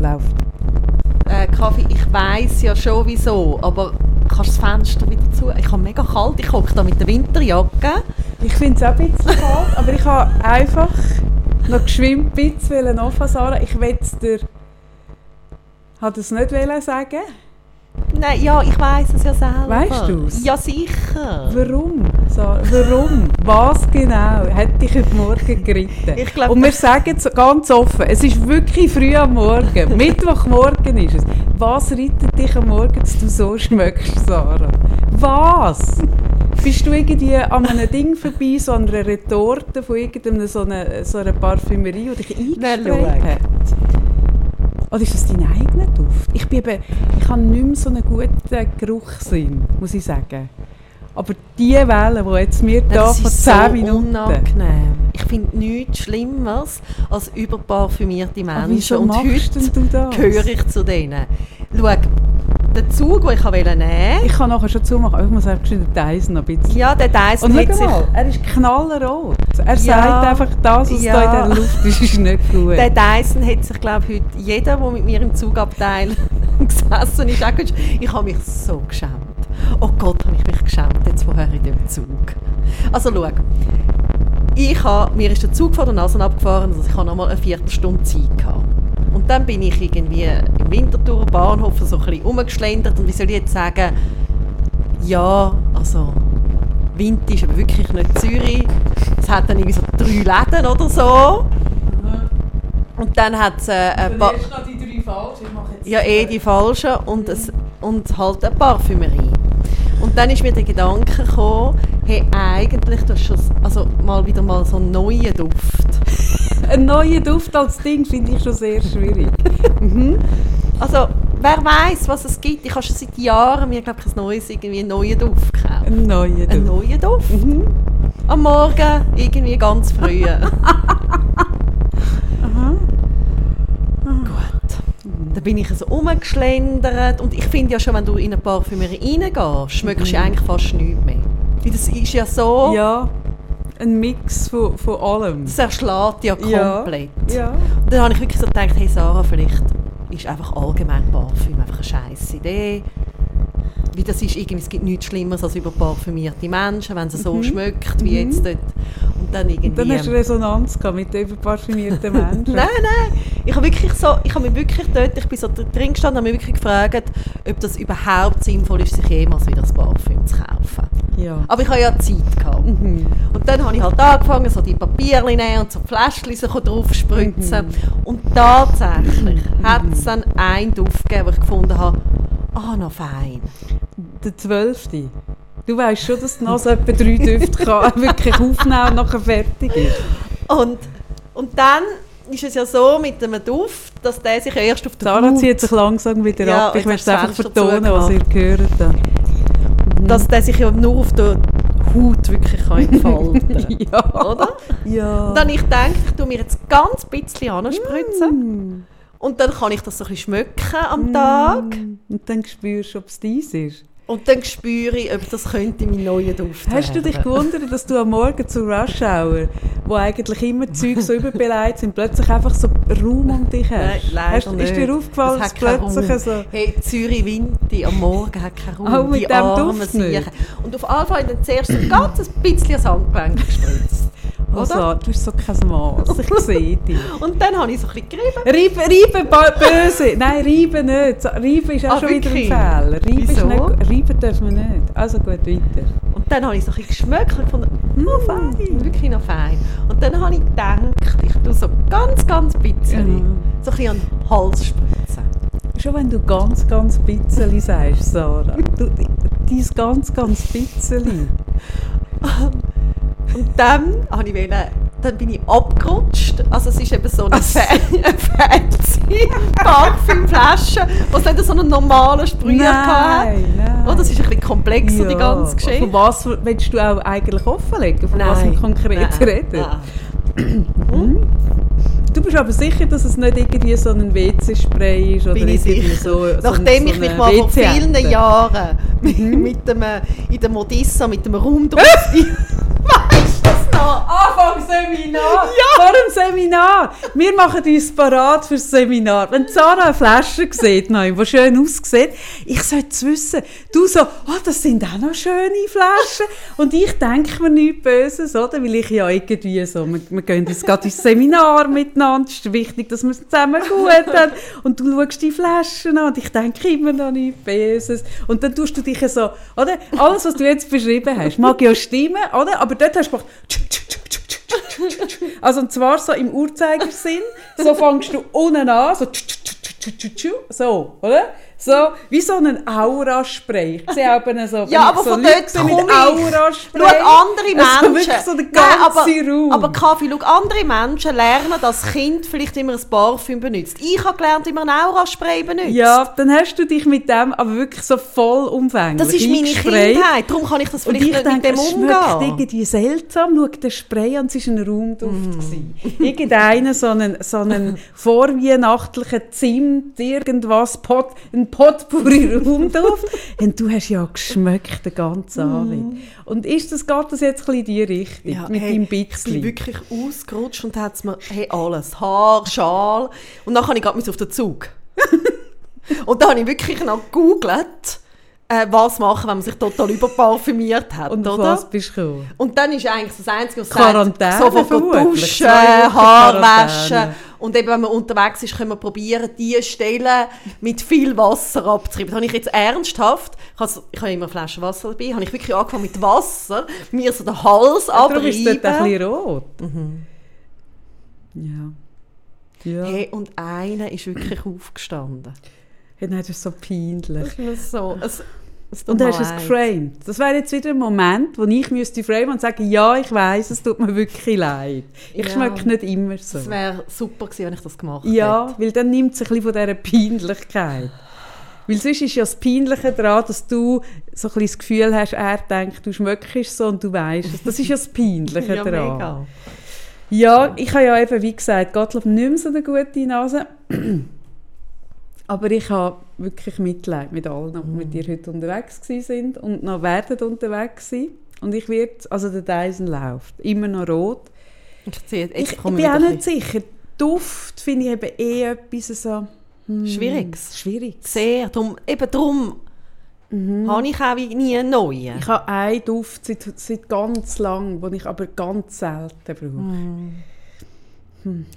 läuft. Äh, Kaffee, ich weiß ja schon wieso, aber kannst du das Fenster wieder zu? Ich habe mega kalt, ich hocke da mit der Winterjacke. Ich finde es auch ein bisschen kalt, aber ich habe einfach noch geschwind ein bisschen Sarah. Ich will es dir... Hat es nicht wollen sagen? Nein, ja, ich weiß es ja selber. Weißt du's? Ja, sicher. Warum, Sarah? Warum? Was genau hat dich heute Morgen geritten? Ich glaub, Und wir sagen es ganz offen, es ist wirklich früh am Morgen. Mittwochmorgen ist es. Was reitet dich am Morgen, dass du so schmeckst, Sarah? Was? Bist du irgendwie an einem Ding vorbei, so an einer Retorte von irgendeiner so einer, so einer Parfümerie, die dich schau. hat? Oder ist das dein eigener Duft? Ich, bin eben, ich habe nicht mehr so einen guten Geruchssinn, muss ich sagen. Aber die Welle, die jetzt das vor ist 10 so Minuten... unangenehm. Ich finde nichts Schlimmeres als überparfümierte Aber Menschen. Und heute gehöre ich zu denen. Schau, den Zug, den ich wollte nehmen Ich kann nachher schon zumachen, ich muss einfach den Dyson noch ein bisschen... ja, der Dyson Und schau sich... mal, er ist knallrot. Er Ja, sagt einfach, das, was ja. da in der Luft ist, ist nicht gut. Der Dyson hat sich, glaube ich, heute jeder, der mit mir im Zugabteil gesessen ist, auch. Ich habe mich so geschämt. Oh Gott, habe ich mich geschämt jetzt vorher in dem Zug. Also schau, ich habe, mir ist der Zug vor der Nase abgefahren, also ich habe noch mal eine Viertelstunde Zeit gehabt. Und dann bin ich irgendwie im Winterthur Bahnhof so ein bisschen rumgeschlendert und wie soll ich jetzt sagen, ja, also Wind ist aber wirklich nicht Zürich. Es hat dann irgendwie so drei Läden oder so. Und dann hat es äh, ein paar... die drei falsch, ich mache jetzt... Ja, eh die falschen und, es, und halt eine Parfümerie. Und dann ist mir der Gedanke gekommen, hey, eigentlich, du hast schon also mal wieder mal so einen neuen Duft. Ein neuer Duft als Ding finde ich schon sehr schwierig. Also, wer weiß, was es gibt. Ich habe schon seit Jahren mir, glaube ich, ein neues, irgendwie einen neuen Duft gekauft. Ein neuer Duft. Einen neuen Duft. Am Morgen, irgendwie ganz früh. Dann bin ich so rumgeschlendert und ich finde ja schon, wenn du in eine Parfümerie reingehst, schmeckst du ja eigentlich fast nichts mehr. Weil das ist ja so, Ja, ein Mix von, von allem. das erschlägt ja Ja. komplett. Ja. Und dann habe ich wirklich so gedacht, hey Sarah, vielleicht ist einfach allgemein Parfüm einfach eine scheisse Idee. Weil das ist irgendwie, es gibt nichts Schlimmeres als überparfümierte Menschen, wenn sie so schmeckt wie jetzt dort. Und dann irgendwie... Und dann hast du Resonanz gehabt mit den überparfümierten Menschen. Nein, nein. Ich habe wirklich so, ich habe mich wirklich dort, ich bin so drin gestanden und habe mich wirklich gefragt, ob das überhaupt sinnvoll ist, sich jemals wieder ein Parfüm zu kaufen. Ja. Aber ich habe ja Zeit gehabt. Mhm. Und dann habe ich halt angefangen, so die Papierchen nehmen und so Fläschchen so drauf spritzen. Und tatsächlich hat es dann einen Duft gegeben, wo ich gefunden habe, ah, noch fein. Der zwölfte. Du weißt schon, dass die Nase etwa drei Düfte kann wirklich aufnehmen und nachher fertig ist. Und, und dann ist es ja so mit einem Duft, dass der sich erst auf der Sarah Haut, zieht sich langsam wieder Ja, ab. Ich möchte das einfach vertonen, was ihr gehört habt. dass der sich ja nur auf der Haut wirklich kann entfalten Ja. Oder? Ja. Und dann ich gedacht, ich tue mir jetzt ganz bisschen anspritzen. Und dann kann ich das so ein bisschen schmecken am Tag. Und dann spürst du, ob es dies ist. Und dann spüre ich, ob das könnte mein neuer Duft Hast du dich gewundert, dass du am Morgen zu Rush Hour, wo eigentlich immer Zeug so überbeleidigt sind, plötzlich einfach so Raum um dich hast? Nein, leider hast nicht. Ist dir aufgefallen, dass hat plötzlich Raum. so... Hey, Zürich Winti am Morgen hat keinen Raum. Auch mit die dem Duft nicht? Und auf jeden Fall dann zuerst ein ganz bisschen ans Handgelenk gespritzt. Also, Oder? du bist so kein Maß, ich sehe dich. Und dann habe ich so ein bisschen gerieben. Reiben, reiben, böse. Nein, reiben nicht. So, Reiben ist auch Ah, schon wieder ein? Fehler. Reiben, Wieso? nicht, reiben dürfen wir nicht. Also gut, weiter. Und dann habe ich so ein bisschen geschmeckt und gefunden, noch fein, wirklich noch fein. Und dann habe ich gedacht, ich tue so ganz, ganz bisschen, Ja. so ein bisschen an den Hals spritzen. Schon wenn du ganz, ganz bisschen sagst, Sarah. Du, dein ganz, ganz bisschen. Und dann, habe ich wollen, dann bin ich abgerutscht. Also es ist eben so eine, Fa eine fancy Parfümflasche, was nicht so einen normalen Sprüher hatte. nein. Oh, das ist ein bisschen komplexer, die ganze Geschichte. Von was willst du auch eigentlich offenlegen? Von was wir konkret nein, reden? nein. Du bist aber sicher, dass es nicht irgendwie so ein WC-Spray ist oder Bin ich irgendwie so, so Nachdem so ich mich mal vor vielen. Jahren mit, mit dem, äh, in der Modissa mit dem Raumduft... weißt Seminar! Anfang Seminar! Vor dem Seminar! Wir machen uns parat fürs Seminar. Wenn Sarah eine Flasche sieht, die schön aussieht, ich sollte es wissen. Du so, oh, das sind auch noch schöne Flaschen. Und ich denke mir nichts Böses, oder? Weil ich ja irgendwie so, wir, wir gehen jetzt gerade ins Seminar miteinander. Es ist wichtig, dass wir es zusammen gut haben. Und du schaust die Flaschen an und ich denke immer noch nichts Böses. Und dann tust du dich so, oder? Alles, was du jetzt beschrieben hast, mag ja stimmen, oder? Aber dort hast du gemacht, also und zwar so im Uhrzeigersinn, so fängst du unten an, so so, oder? So, wie so ein Auraspray. Ich sehe auch so, ja, aber so von dort Leute mit ich. Auraspray. Andere Also Menschen... wirklich so der Nein, ganze aber, Raum. Aber Kaffee, schau, andere Menschen lernen, dass das Kind vielleicht immer ein Parfüm benutzt. Ich habe gelernt, immer ein Auraspray benutzt. ja, dann hast du dich mit dem aber wirklich so vollumfänglich Das ist meine eingesprayt. Kindheit, darum kann ich das vielleicht ich nicht denke, mit es dem schmeckt umgehen. irgendwie seltsam. Schau, der Spray an, es war ein Raumduft. Gewesen. Irgendeiner, so einen, so einen vorweihnachtlichen Zimt, irgendwas, Pot, ein Potpourri-Raumduft. Und du hast ja geschmeckt den ganzen Abend. Und ist das, geht das jetzt ein in die Richtung, mit Mhm. hey, deinem Ich bin Bitzli? wirklich ausgerutscht und hat mir hey, alles, Haar, Schal und dann habe ich gerade auf den Zug. und dann habe ich wirklich noch gegoogelt, äh, was machen, wenn man sich total überparfümiert hat, Und oder? was bist du? Und dann ist eigentlich das Einzige, was Quarantäne sagt, sofort duschen, Haar waschen. Und eben, wenn man unterwegs ist, können wir probieren, diese Stellen mit viel Wasser abzutreiben. Das habe ich jetzt ernsthaft, ich habe, ich habe immer eine Flasche Wasser dabei, habe ich wirklich angefangen mit Wasser, mir so den Hals Darum ist dort ein abreiben. bisschen rot. Ja. Ja. Hey, und einer ist wirklich aufgestanden. Hey, nein, das ist so peinlich. Das ist so, es, Und hast es geframed. Das wäre jetzt wieder ein Moment, wo ich müsste framen und sagen, ja, ich weiß, es tut mir wirklich leid. Ich Ja. schmecke nicht immer so. Es wäre super gewesen, wenn ich das gemacht Ja, hätte. weil dann nimmt es ein bisschen von dieser Peinlichkeit. Weil sonst ist ja das Peinliche daran, dass du so ein bisschen das Gefühl hast, er denkt, du schmeckst so und du weißt es. Das ist ja das Peinliche Ja, daran. mega. Ja, ich habe ja eben, wie gesagt, Gottlob nicht mehr so eine gute Nase. Aber ich habe wirklich Mitleid mit allen, die mit dir heute unterwegs sind und noch werden unterwegs sein. Und ich werde, also der Dyson läuft, immer noch rot. Ich, ziehe, Ich, ich bin auch nicht sicher. Duft finde ich eben eh etwas so... hm, Schwieriges. Schwieriges. Sehr. Drum, eben darum habe ich auch nie einen neuen. Ich habe einen Duft seit, seit ganz lang, den ich aber ganz selten brauche.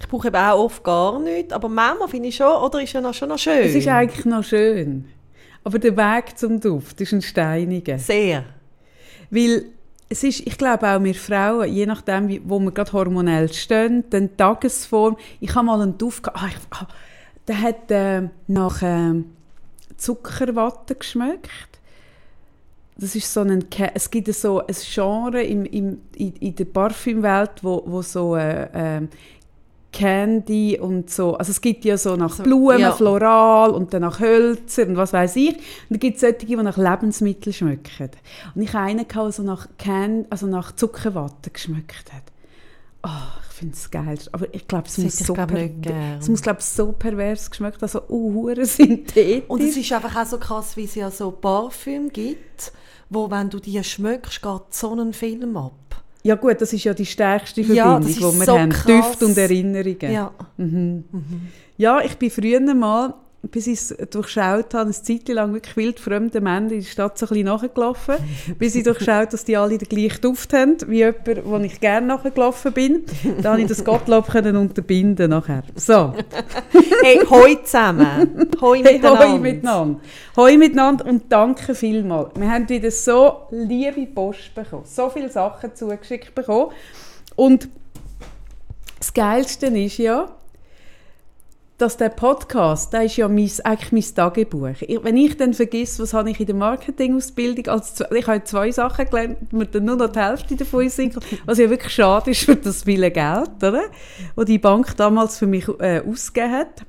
Ich brauche eben auch oft gar nichts, aber manchmal finde ich schon, oder ist ja noch, schon noch schön. Es ist eigentlich noch schön. Aber der Weg zum Duft ist ein steiniger. Sehr. Weil es ist, ich glaube auch wir Frauen, je nachdem, wie, wo wir gerade hormonell stehen, dann Tagesform. Ich habe mal einen Duft gehabt, ah, ich, ah, der hat äh, nach äh, Zuckerwatte geschmeckt. Das ist so ein, es gibt so ein Genre im, im, in, in der Parfümwelt, wo, wo so äh, ähm, Candy und so, also es gibt ja so nach So, Blumen, ja. Floral und dann nach Hölzer und was weiß ich. Und dann gibt es solche, die nach Lebensmitteln schmecken. Und ich habe einen, gehabt, der so nach, also nach Zuckerwatte geschmeckt hat. Oh, ich finde es geil. Aber ich glaube, es muss so, glaub, es muss glaube so pervers geschmeckt, also uh, synthetisch. Und es ist einfach auch so krass, wie es ja so Parfüm gibt, wo, wenn du die schmeckst, geht so ein Film ab. Ja gut, das ist ja die stärkste Ja, Verbindung, das die wir so haben. krass. Düfte und Erinnerungen. Ja. Ja, ich bin früher mal, bis ich es durchschaut habe, eine Zeit lang wirklich wildfremde Männer in der Stadt so ein bisschen nachgelaufen, bis ich durchschaut, dass die alle den gleichen Duft haben, wie jemand, wo ich gerne nachgelaufen bin. Dann habe ich das Gottlob können unterbinden nachher. So, Hey, hoi zusammen. Hoi hey, miteinander. hoi miteinander. Hoi miteinander und danke vielmals. Wir haben wieder so liebe Post bekommen, so viele Sachen zugeschickt bekommen. Und das Geilste ist ja, dass der Podcast, der ist ja mein, eigentlich mein Tagebuch. Ich, wenn ich dann vergesse, was habe ich in der Marketingausbildung, als, ich habe zwei Sachen gelernt, mir dann nur noch die Hälfte davon sind, was ja wirklich schade ist für das viele Geld, oder? Wo die Bank damals für mich äh, ausgegeben hat,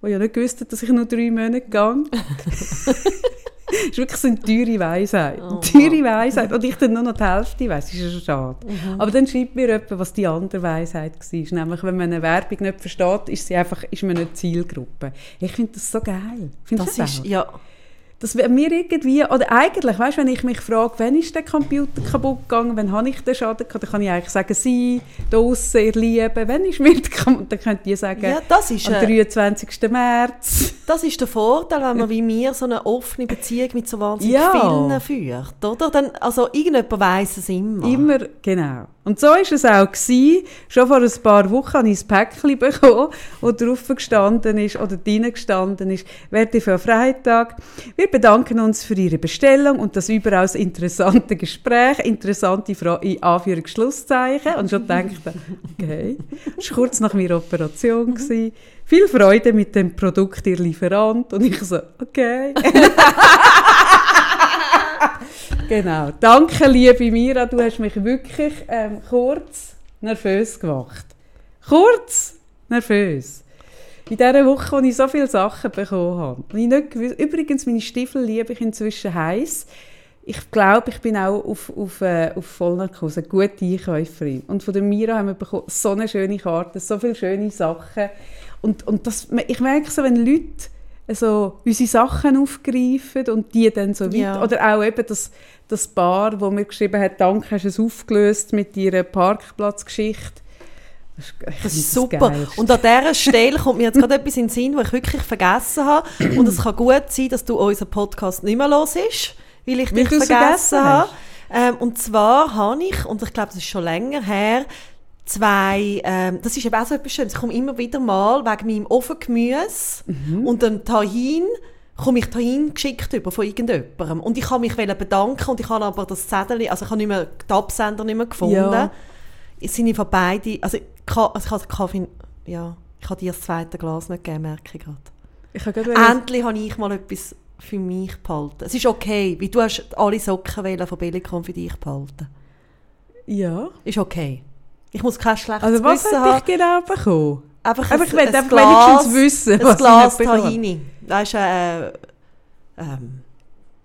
wo ja nicht gewusst dass ich nur drei Monate gehe. Das ist wirklich so eine teure Weisheit. Oh Eine teure Weisheit. Und ich dann nur noch die Hälfte weiss, ist ja schon schade. Mhm. Aber dann schreibt mir jemand, was die andere Weisheit war. Nämlich, wenn man eine Werbung nicht versteht, ist, sie einfach, ist man nicht Zielgruppe. Ich finde das so geil. Findest Das ist, auch? ja. Dass wenn wir irgendwie, oder eigentlich, weißt, wenn ich mich frage, wann ist der Computer kaputt gegangen, wann habe ich den Schaden gehabt, dann kann ich eigentlich sagen, sie, draussen, ihr Lieben, wann ist mir der Computer, dann könnt ihr sagen, Ja, das ist, am äh, 23. März. Das ist der Vorteil, wenn man wie mir so eine offene Beziehung mit so wahnsinnig Ja. vielen führt, oder? Dann, also irgendjemand weiss es immer. Immer, genau. Und so war es auch. Gewesen. Schon vor ein paar Wochen habe ich ein Päckchen bekommen, wo drauf gestanden ist, oder drinnen gestanden ist, «Werte für Freitag, wir bedanken uns für Ihre Bestellung und das überaus interessante Gespräch, interessante Frage in Anführungs-Schlusszeichen.» Und schon dachte okay, das war kurz nach meiner Operation. Gewesen. Viel Freude mit dem Produkt, Ihr Lieferant. Und ich so, okay. Genau. Danke, liebe Mira, du hast mich wirklich ähm, kurz nervös gemacht. Kurz nervös. In dieser Woche, als ich so viele Sachen bekommen habe. Ich nicht übrigens, meine Stiefel liebe ich inzwischen heiß. Ich glaube, ich bin auch auf, auf, äh, auf Vollnarkose, eine gute Einkäuferin. Und von der Mira haben wir bekommen, so eine schöne Karte, so viele schöne Sachen. Und, und das, ich merke so, wenn Leute also unsere Sachen aufgreifen und die dann so weiter. Ja. Oder auch eben das, das Paar, wo mir geschrieben hat, danke, hast du es aufgelöst mit ihrer Parkplatzgeschichte. Das ist, Das ist super. Geilste. Und an dieser Stelle kommt mir jetzt gerade etwas in den Sinn, was ich wirklich vergessen habe. Und es kann gut sein, dass du unseren Podcast nicht mehr los ist, weil ich Weil dich vergessen vergessen habe. Ähm, und zwar habe ich, und ich glaube, das ist schon länger her, zwei, ähm, das ist eben auch so etwas Schönes, ich komme immer wieder mal wegen meinem Ofengemüse Mhm. und dem Tahin, komme ich Tahin geschickt über von irgendjemandem. Und ich kann mich bedanken und ich habe aber das Zettel, also ich habe nicht mehr, die Absender nicht mehr gefunden. Ja. Es sind von beide, also, Ka- also ich habe Kaffee, ja, ich habe dir das zweite Glas nicht gegeben, merke ich gerade. Ich habe gerade Endlich habe ich mal etwas für mich behalten. Es ist okay, weil du hast alle Socken von Bellicon für dich behalten. ja. Ist okay. Ich muss kein schlechtes Also was Gewissen haben. dich genau bekommen? Einfach Aber ein, ich will ein einfach Glas, wenigstens wissen, was ich Glas bekomme. Tahini. Das ist äh, ähm,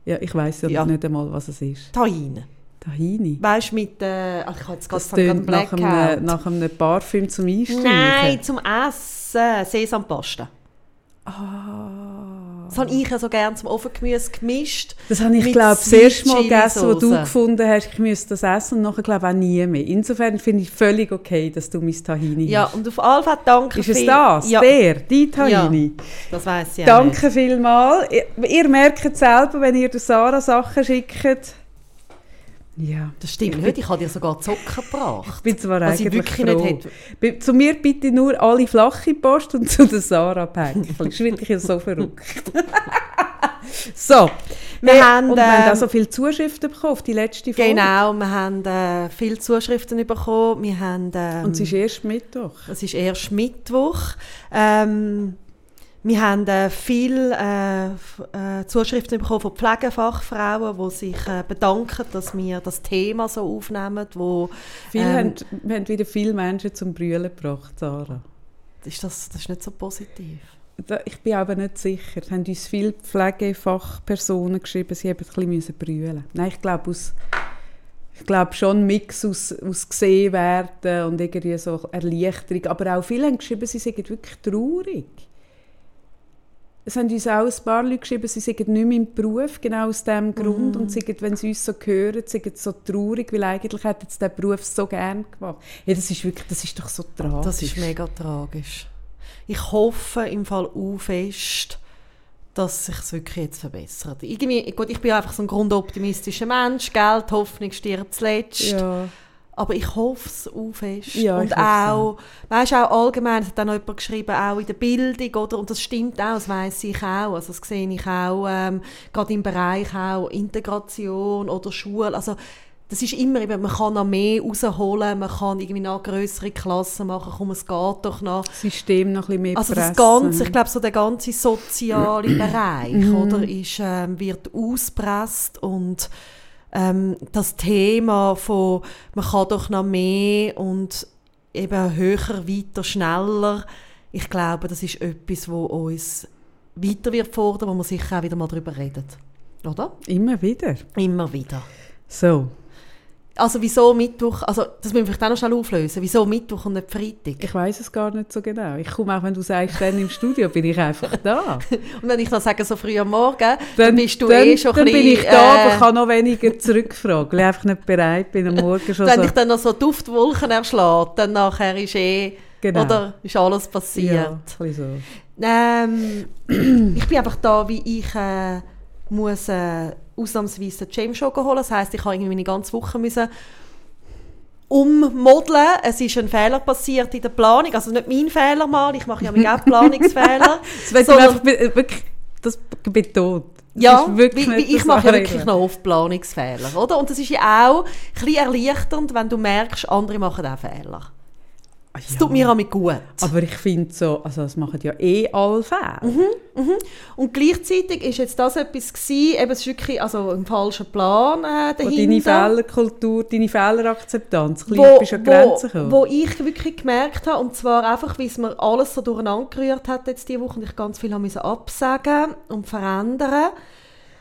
Ja, ich weiss ja, Ja. nicht einmal, was es ist. Tahin. Tahini. Weißt du, mit, äh, ach, ich habe jetzt gerade tönt nach einem, nach einem Parfüm zum Einstreichen. Nein, zum Essen. Sesampaste. Ah. Das habe ich ja so gerne zum Ofengemüse gemischt. Das habe ich, glaube das erste Mal gegessen, wo du gefunden hast, ich müsste das essen und nachher glaube ich auch nie mehr. Insofern finde ich völlig okay, dass du mein Tahini Ja, hast. und auf alle Fälle danke Ist es das? Ja, Der? Dein Tahini? das weiss ich Danke vielmals. Ihr, ihr merkt selber, wenn ihr der Sarah Sachen schickt. Ja. Das stimmt nicht, ich habe dir sogar Zocken gebracht. Ich bin zwar Was ich eigentlich wirklich nicht froh. hätte. Bi- Zu mir bitte nur alle flache Post und zu der Sarah Päckchen. Das ist wirklich so verrückt. so. Wir Hey, haben, und wir haben ähm, auch so viele Zuschriften bekommen auf die letzte Folge. Genau, wir haben äh, viele Zuschriften bekommen. Wir haben, ähm, Und es ist erst Mittwoch. es ist erst Mittwoch. Ähm, wir haben äh, viele äh, äh, Zuschriften bekommen von Pflegefachfrauen, die sich äh, bedanken, dass wir das Thema so aufnehmen. Wo, Viele ähm, haben, wir haben wieder viele Menschen zum Brüllen gebracht, Sarah. ist das, das ist nicht so positiv. Ich bin aber nicht sicher. Es haben uns viele Pflegefachpersonen geschrieben, sie haben ein bisschen brüllen. Nein, ich glaube aus ich glaube schon ein Mix aus, aus gesehen werden und irgendwie so Erleichterung. Aber auch viele haben geschrieben, sie sind wirklich traurig. Es haben uns auch ein paar Leute geschrieben, sie sind nicht mehr im Beruf, genau aus diesem Grund. Und sie, wenn sie uns so hören, sind so traurig, weil eigentlich hätten sie diesen Beruf so gerne gemacht. Ja, das ist wirklich, das ist doch so tragisch. Das ist mega tragisch. Ich hoffe im Fall auch fest, dass sich es wirklich jetzt verbessert. Irgendwie, gut, ich bin einfach so ein grundoptimistischer Mensch. Geld, Hoffnung stirbt zuletzt. Ja. Aber ich hoffe es auch fest. Ja, und auch, weißt auch allgemein, es hat dann noch jemand geschrieben, auch in der Bildung, oder? Und das stimmt auch, das weiss ich auch. Also das sehe ich auch, ähm, gerade im Bereich auch Integration oder Schule. Also, das ist immer, eben, man kann noch mehr rausholen, man kann irgendwie noch größere Klassen machen, komm, es geht doch noch. Das System noch ein bisschen mehr Also das pressen. ganze, ich glaube so der ganze soziale Bereich, Mhm. oder, ist, ähm, wird auspresst und ähm, das Thema von man kann doch noch mehr und eben höher, weiter, schneller, ich glaube, das ist etwas, wo uns weiter wird fordern, wo man sicher auch wieder mal darüber redet, oder? Immer wieder. Immer wieder. So. Also wieso Mittwoch, also das müssen wir vielleicht auch noch schnell auflösen, wieso Mittwoch und nicht Freitag? Ich weiß es gar nicht so genau. Ich komme auch, wenn du sagst, dann im Studio, bin ich einfach da. und wenn ich dann sage, so früh am Morgen, dann, dann bist du dann, eh schon dann ein bin bisschen, ich da, aber äh, kann noch weniger zurückfragen, weil ich einfach nicht bereit bin, am Morgen schon wenn so... ich dann noch so Duftwolken erschlägt, dann nachher ist eh, Genau. oder ist alles passiert. ja, so. Ähm, ich bin einfach da, wie ich äh, muss äh, ausnahmsweise den James Show holen. Das heisst, ich habe irgendwie meine ganze Woche müssen ummodeln. Es ist ein Fehler passiert in der Planung. Also nicht mein Fehler mal, ich mache ja auch Planungsfehler. Das wird einfach wirklich das betont. Das ja, wirklich wie, wie ich mache ja wirklich noch oft Planungsfehler, oder? Und das ist ja auch ein bisschen erleichternd, wenn du merkst, andere machen auch Fehler. Das ja. tut mir auch gut. Aber ich finde so, also das machen ja eh alle Fälle. Mhm. Und gleichzeitig ist jetzt das etwas gewesen, eben es ist wirklich also ein falscher Plan äh, Wo dahinter. deine Fehlerkultur, deine Fehlerakzeptanz, wo, bisschen bist an Grenzen wo, gekommen. wo ich wirklich gemerkt habe, und zwar einfach, wie es mir alles so durcheinander gerührt hat jetzt diese Woche und ich ganz viel habe absagen und verändern,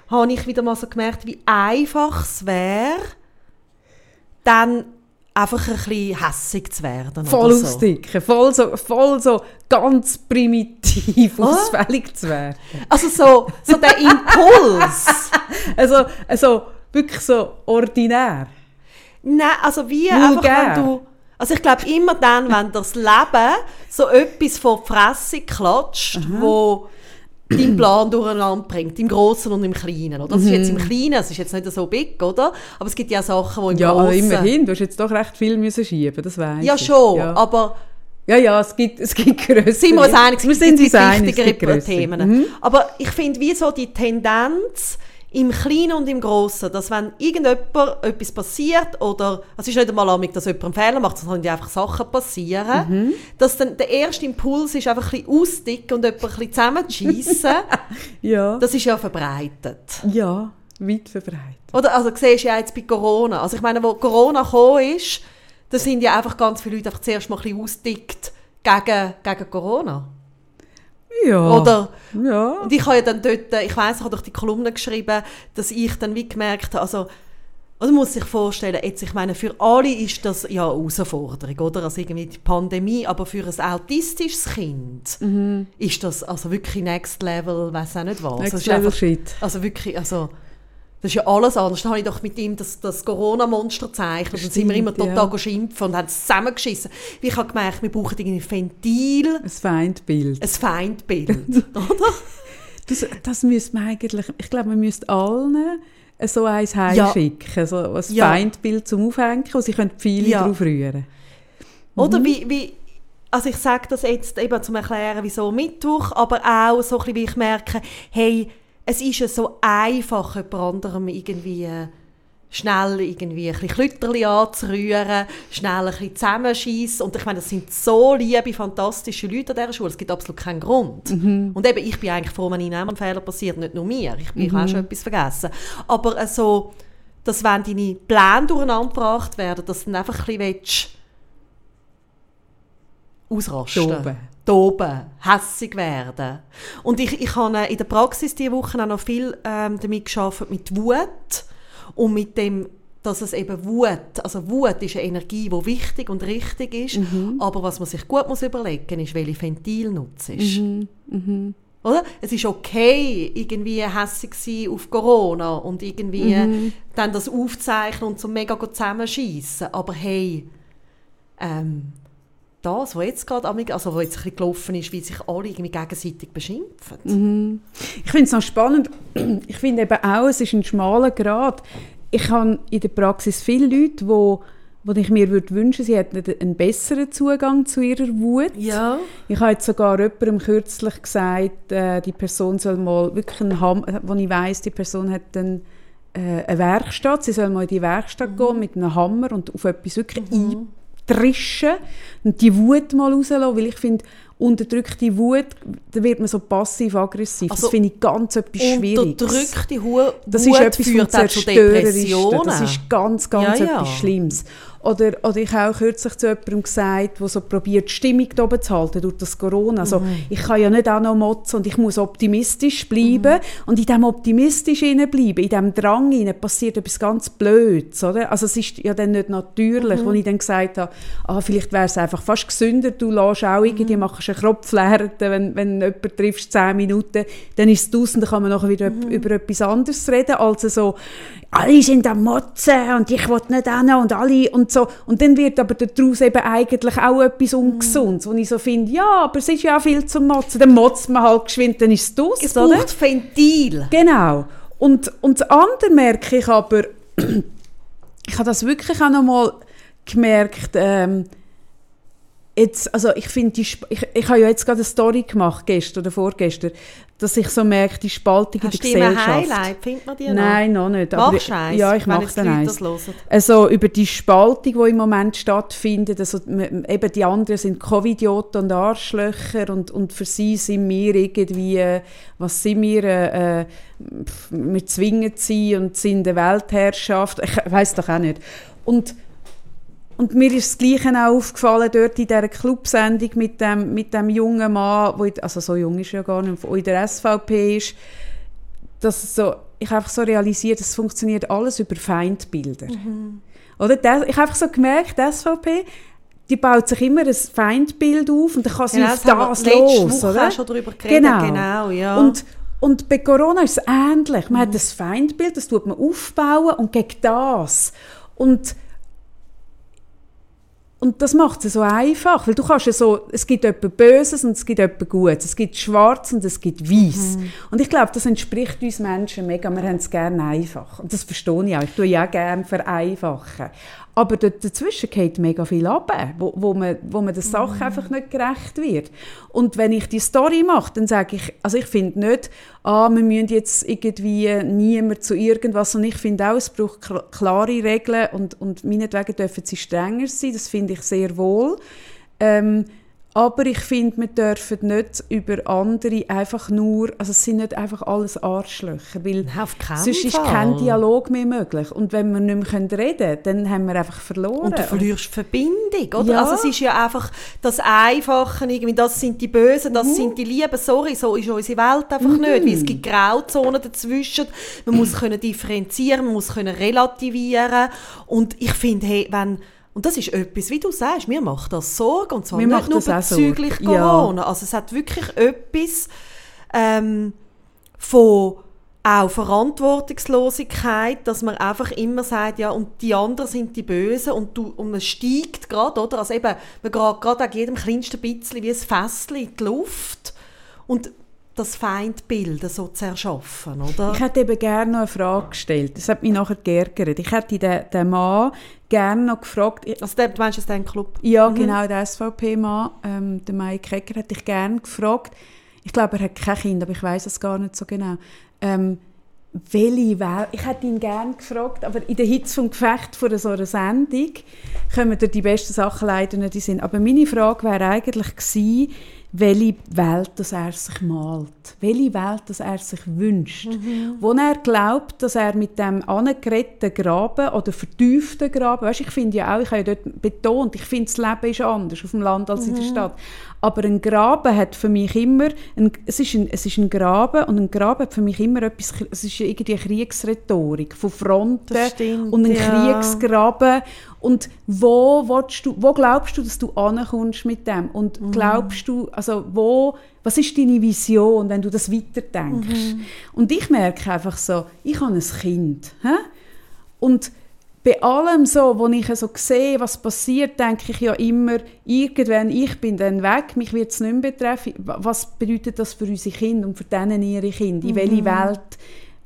habe ich wieder mal so gemerkt, wie einfach es wäre, dann einfach ein bisschen hässig zu werden. voll oder so. ausdicken, voll so, voll so ganz primitiv Ah. ausfällig zu werden. Also so, so der Impuls. Also, also wirklich so ordinär. Nein, also wie Vulgär. einfach, wenn du... Also ich glaube, immer dann, wenn das Leben so etwas vor die Fresse klatscht, wo deinen Plan durcheinander bringt, im Großen und im Kleinen. Oder? Das ist jetzt im Kleinen, es ist jetzt nicht so big, oder? Aber es gibt ja Sachen, die im Ja, Großen... immerhin, du hast jetzt doch recht viel müssen schieben, das weiß Ja ich. schon, Ja. aber ja, ja, es gibt, es gibt grössere. sind wir uns einig, es sind gibt wichtigere. Themen. Mhm. Aber ich finde, wie so die Tendenz im Kleinen und im Großen, dass wenn irgendjemand etwas passiert oder es ist nicht einmal amig, dass jemand einen Fehler macht, sondern einfach Sachen passieren, Mhm. dass dann der erste Impuls ist einfach ein bisschen ausdicken und jemanden ein bisschen. Ja, das ist ja verbreitet. ja, weit verbreitet. Oder, also siehst du ja jetzt bei Corona. Also ich meine, wo Corona gekommen ist, da sind ja einfach ganz viele Leute einfach zuerst mal ein bisschen ausdickt gegen, gegen Corona. Ja. Oder Ja. Und ich habe ja dann dort, äh, ich weiss, ich habe durch die Kolumne geschrieben, dass ich dann wie gemerkt habe, also, also man muss sich vorstellen, jetzt, ich meine, für alle ist das ja eine Herausforderung, oder? Also irgendwie die Pandemie, aber für ein autistisches Kind ist das also wirklich next level, weiß auch nicht was. Next ist level einfach- shit. Also wirklich, also das ist ja alles anders. Da habe ich doch mit ihm das, das Corona-Monster gezeichnet und dann sind wir immer Stimmt, total ja. geschimpft und haben zusammengeschissen. Wie ich habe gemerkt, wir brauchen irgendwie ein Ventil, Ein Feindbild. ein Feindbild, oder? Das, das müsste man eigentlich, ich glaube, man müsste allen so eins heimschicken, so ein Ja. Feindbild zum Aufhängen und sie können Pfeile Ja. drauf rühren. Oder wie, wie, also ich sage das jetzt eben zum Erklären, wieso Mittwoch, aber auch so ein bisschen, wie ich merke, hey, es ist ja so einfach, jemand anderem irgendwie äh, schnell irgendwie ein bisschen Klütterli anzurühren, schnell ein bisschen zusammenschießen. Und ich meine, das sind so liebe, fantastische Leute an dieser Schule, es gibt absolut keinen Grund. Und eben, ich bin eigentlich froh, wenn ihnen auch ein Fehler passiert, nicht nur mir. Ich bin ich habe auch schon etwas vergessen. Aber äh, so, dass wenn deine Pläne durcheinander gebracht werden, dass du dann einfach ein bisschen willst, ausrasten. Toben. Toben, hässig werden. Und ich, ich habe in der Praxis diese Woche auch noch viel ähm, damit geschafft mit Wut und mit dem, dass es eben Wut, also Wut ist eine Energie, die wichtig und richtig ist, aber was man sich gut muss überlegen ist, welche Ventil nutzt. Oder? Es ist okay, irgendwie hässig sein auf Corona und irgendwie dann das aufzeichnen und so mega zusammenschießen. Aber hey, ähm, das, was jetzt gerade, also was jetzt ein bisschen gelaufen ist, wie sich alle irgendwie gegenseitig beschimpfen. Ich finde es noch spannend, ich finde eben auch, es ist ein schmaler Grad. Ich habe in der Praxis viele Leute, wo, wo ich mir würde wünschen, sie hätten einen besseren Zugang zu ihrer Wut. Ja. Ich habe jetzt sogar jemandem kürzlich gesagt, äh, die Person soll mal wirklich einen Ham, wo ich weiss, die Person hat einen, äh, eine Werkstatt, sie soll mal in die Werkstatt gehen mit einem Hammer und auf etwas wirklich eintrischen und die Wut mal rauslassen, weil ich finde, unterdrückte Wut, da wird man so passiv-aggressiv. Also, das finde ich ganz etwas Schwieriges. Unterdrückte Hu Das Wut ist etwas führt zu. Depressionen. Das ist ganz, ganz Ja, ja. etwas Schlimmes. Oder, oder ich habe auch kürzlich zu jemandem gesagt, der so probiert, die Stimmung da oben zu halten durch das Corona. Also, Mhm. ich kann ja nicht auch noch motzen und ich muss optimistisch bleiben. Mhm. Und in diesem optimistisch bleiben, in diesem Drang hinein, passiert etwas ganz Blödes. Oder? Also es ist ja dann nicht natürlich, Mhm. wo ich dann gesagt habe, ah, vielleicht wäre es einfach fast gesünder, du lässt auch irgendwie, Mhm. machst einen Kropf leeren, wenn, wenn jemand triffst, 10 Minuten, dann ist es draussen, dann kann man nachher wieder Mhm. über etwas anderes reden, als so, alle sind am Motzen und ich will nicht hin und alle und so. Und dann wird aber daraus eben eigentlich auch etwas. Ungesundes, wo ich so finde, ja, aber es ist ja auch viel zum Motzen, dann motzt man halt geschwind, dann ist es draus, Es oder? braucht Ventil. Genau. Und, und das andere merke ich aber, ich habe das wirklich auch noch mal gemerkt, ähm, jetzt, also ich finde, ich, ich habe ja jetzt gerade eine Story gemacht, gestern oder vorgestern, dass ich so merke, die Spaltung Hast in du der Gesellschaft. Highlight? Findet man die noch? Nein, noch nicht. Machst du aber? Ja, ich mache dann eins. Also über die Spaltung, die im Moment stattfindet, also eben die anderen sind Covidioten und Arschlöcher und, und für sie sind wir irgendwie, was sind wir, äh, äh, wir zwingen sie und sind eine Weltherrschaft, ich weiß doch auch nicht. Und und mir ist das Gleiche auch aufgefallen dort in dieser Clubsendung mit dem, mit dem jungen Mann, wo in- also so jung ist er ja gar nicht, der in der SVP ist, dass so, ich einfach so realisiert, es funktioniert alles über Feindbilder. Oder? Das, ich habe einfach so gemerkt, die SVP, die baut sich immer ein Feindbild auf und dann kann sie Genau, auf das das los. Woche Oder? schon darüber geredet. Genau. Genau, ja. Und, und bei Corona ist es ähnlich. Man hat das Feindbild, das tut man aufbauen und gegen das. Und, und das macht es so einfach, weil du kannst ja so, es gibt etwas Böses und es gibt etwas Gutes, es gibt Schwarz und es gibt Weiß. Und ich glaube, das entspricht uns Menschen mega, wir haben es gerne einfach. Und das verstehe ich auch, ich tue ja gerne vereinfachen. Aber dort dazwischen geht mega viel ab, wo, wo, man, wo man der Sache einfach nicht gerecht wird. Und wenn ich die Story mache, dann sage ich, also ich finde nicht, ah, wir müssen jetzt irgendwie niemand zu irgendwas, und ich finde auch, es braucht kl- klare Regeln und, und meinetwegen dürfen sie strenger sein, das finde ich sehr wohl. Ähm, aber ich finde, wir dürfen nicht über andere einfach nur, also es sind nicht einfach alles Arschlöcher, weil sonst ist kein Dialog mehr möglich. Und wenn wir nicht mehr reden können, dann haben wir einfach verloren. Und du verlierst Verbindung, oder? Ja. Also es ist ja einfach das Einfache, irgendwie, das sind die Bösen, Mhm. das sind die Lieben. Sorry, so ist unsere Welt einfach nicht, weil es gibt Grauzonen dazwischen. Man muss können differenzieren, man muss können relativieren. Und ich finde, hey, wenn und das ist etwas, wie du sagst, mir macht das Sorge, und zwar Mir nicht nur bezüglich ja. Corona. Also es hat wirklich etwas ähm, von auch Verantwortungslosigkeit, dass man einfach immer sagt, ja, und die anderen sind die Bösen und, du, und man steigt gerade, oder? Also eben, man geht gerade an jedem kleinsten bisschen wie ein Fässchen in die Luft und das Feindbild so zu erschaffen, oder? Ich hätte eben gerne noch eine Frage gestellt. Das hat mich nachher geärgert. Ich hätte den, den Mann gerne noch gefragt. Also der, du meinst, das ist ein Club? ja, genau, der SVP-Mann, ähm, der Mike Hecker, hätte ich gerne gefragt. Ich glaube, er hat kein Kind, aber ich weiß es gar nicht so genau. Ähm, welche Welt? Ich hätte ihn gerne gefragt, aber in der Hitze vom Gefecht vor so einer Sendung kommen dir die besten Sachen leider nicht in Sinn. Aber meine Frage wäre eigentlich gewesen, welche Welt das er sich malt, welche Welt das er sich wünscht, wo er glaubt, dass er mit dem angeretteten Graben oder vertieften Graben, weißt, ich finde ja auch, ich habe ja dort betont, ich finde das Leben ist anders auf dem Land als in der Stadt, aber ein Graben hat für mich immer, ein, es, ist ein, es ist ein Graben und ein Graben hat für mich immer etwas, es ist irgendwie eine Kriegsrhetorik von Fronten stimmt, und ein ja. Kriegsgraben und wo, du, wo glaubst du, dass du ankommst mit dem und Mhm. glaubst du, also wo, was ist deine Vision, wenn du das weiterdenkst? Mhm. Und ich merke einfach so, ich habe ein Kind, hä? und bei allem so, wo ich so sehe, was passiert, denke ich ja immer, irgendwann, ich bin dann weg, mich wird es nicht mehr betreffen. Was bedeutet das für unsere Kinder und für denen ihre Kinder? In welche Welt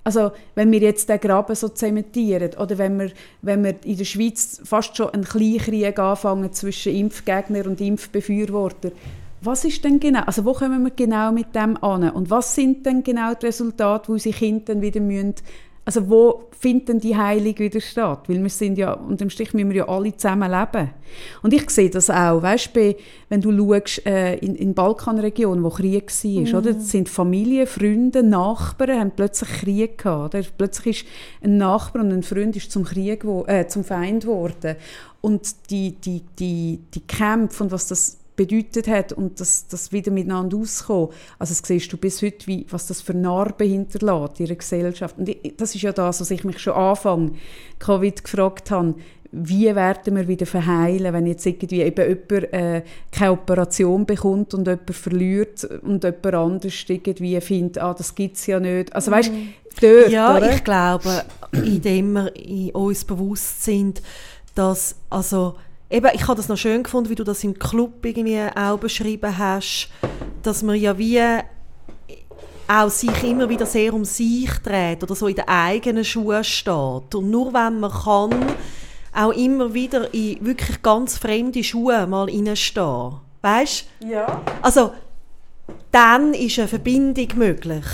also wenn wir jetzt den Graben so zementieren oder wenn wir, wenn wir in der Schweiz fast schon einen Kleinkrieg anfangen zwischen Impfgegner und Impfbefürworter, was ist denn genau, also wo kommen wir genau mit dem an und was sind denn genau die Resultate, wo unsere Kinder dann wieder müssen Also wo findet denn die Heilung wieder statt? Weil wir sind ja, unterm Strich müssen wir ja alle zusammen leben. Und ich sehe das auch, weißt du, wenn du schaust, äh, in, in Balkanregionen, wo Krieg war, mhm. oder? Das sind Familien, Freunde, Nachbarn, haben plötzlich Krieg gehabt. Oder? Plötzlich ist ein Nachbar und ein Freund ist zum, Krieg, äh, zum Feind geworden. Und die, die, die, die Kämpfe und was das bedeutet hat und das, das wieder miteinander auskommen. Also das siehst du bis heute, wie, was das für Narben hinterlässt in der Gesellschaft. Und das ist ja das, was ich mich schon Anfang Covid gefragt habe. Wie werden wir wieder verheilen, wenn jetzt irgendwie eben jemand äh, keine Operation bekommt und jemand verliert und jemand anderes irgendwie findet, ah, das gibt es ja nicht. Also weißt, mhm. dort, Ja, oder? ich glaube, indem wir in uns bewusst sind, dass also eben, ich habe das noch schön gefunden, wie du das im Club irgendwie auch beschrieben hast, dass man ja wie auch sich immer wieder sehr um sich dreht oder so in den eigenen Schuhen steht. Und nur wenn man kann, auch immer wieder in wirklich ganz fremde Schuhe mal reinstehen. Weißt du? Ja. Also, dann ist eine Verbindung möglich.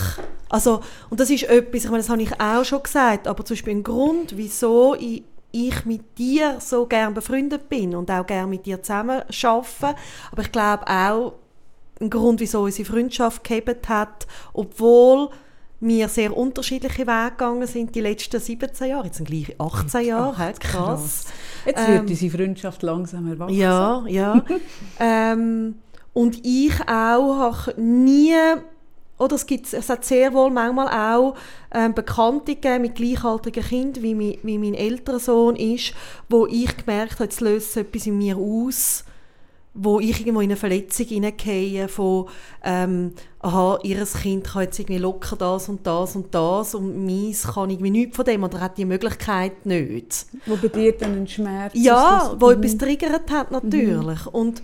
Also, und das ist etwas, ich meine, das habe ich auch schon gesagt, aber zum Beispiel ein Grund, wieso ich ich mit dir so gern befreundet bin und auch gern mit dir zusammen arbeite. Aber ich glaube auch, ein Grund, wieso unsere Freundschaft gehebt hat, obwohl wir sehr unterschiedliche Wege gegangen sind die letzten 17 Jahre, jetzt sind gleich 18 Jahre, Ach, krass. krass. Jetzt wird ähm, unsere Freundschaft langsam erwachsen. Ja, ja. ähm, und ich auch habe nie oder es, gibt, es hat sehr wohl manchmal auch ähm, Bekannte gegeben mit gleichaltrigen Kindern, wie mein, wie mein älterer Sohn ist, wo ich gemerkt habe, jetzt löst etwas in mir aus, wo ich irgendwo in eine Verletzung hineingehe von ähm, aha, ihr Kind kann jetzt irgendwie locker das und das und das und meins kann irgendwie nichts von dem oder hat die Möglichkeit nicht. Wo bei dir dann ein Schmerz Ja, wo etwas triggert hat natürlich. Mhm. Und,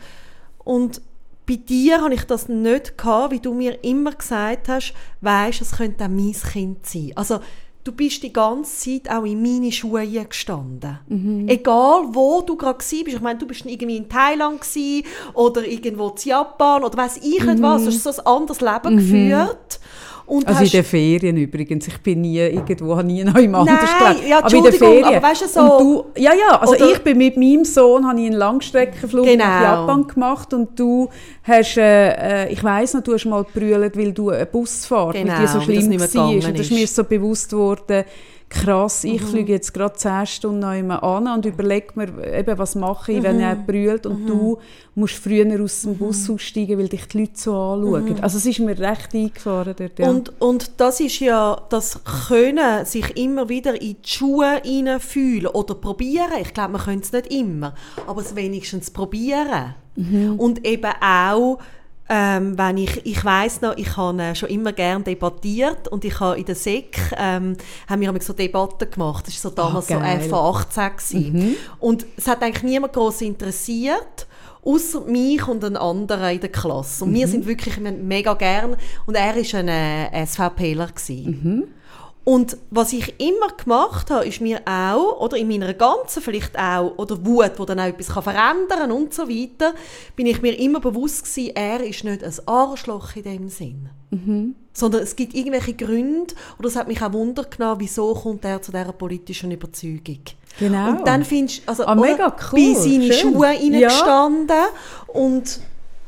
und bei dir habe ich das nicht gehabt, wie du mir immer gesagt hast, weisst, es könnte auch mein Kind sein. Also, du bist die ganze Zeit auch in meine Schuhe gestanden. Mhm. Egal, wo du gerade warst. Ich meine, du bist irgendwie in Thailand oder irgendwo in Japan oder weiß ich nicht was. Du hast so ein anderes Leben mhm. geführt. Und also in den Ferien übrigens. Ich bin nie irgendwo, habe nie noch im anderen Nein, ja, aber in den Ferien. Aber weißt du, so... Du, ja, ja, also ich bin mit meinem Sohn, habe ich einen Langstreckenflug genau. nach Japan gemacht und du hast, äh, äh ich weiss noch, du hast mal gebrüllt, weil du eine Busfahrt genau, mit dir so schlimm war. Und das ist mir so bewusst geworden, krass, ich mhm. fliege jetzt gerade 10 Stunden noch an und überlege mir, eben, was mache ich, mhm. wenn er brüllt und mhm. du musst früher aus dem Bus mhm. aussteigen, weil dich die Leute so anschauen. Mhm. Also es ist mir recht eingefahren dort, ja. und, und das ist ja das Können, sich immer wieder in die Schuhe fühlen oder probieren. Ich glaube, man könnte es nicht immer, aber es wenigstens probieren. Mhm. Und eben auch ähm, wenn ich, ich weiss noch, ich habe äh, schon immer gerne debattiert und ich habe in der SEC, ähm, haben wir so Debatten gemacht. Das war so damals oh, so FA 18 mhm. Und es hat eigentlich niemand groß interessiert außer mich und einen anderen in der Klasse. Und mhm. wir sind wirklich mega gern und er war ein äh, SVPler. Mhm. Und was ich immer gemacht habe, ist mir auch, oder in meiner ganzen vielleicht auch, oder Wut, die dann auch etwas verändern kann und so weiter, bin ich mir immer bewusst gewesen, er ist nicht ein Arschloch in dem Sinn. Mhm. Sondern es gibt irgendwelche Gründe, oder es hat mich auch Wunder genommen, wieso kommt er zu dieser politischen Überzeugung. Genau. Und dann findest du, also, ah, mega cool. bei seinen Schuhe hineingestanden ja. und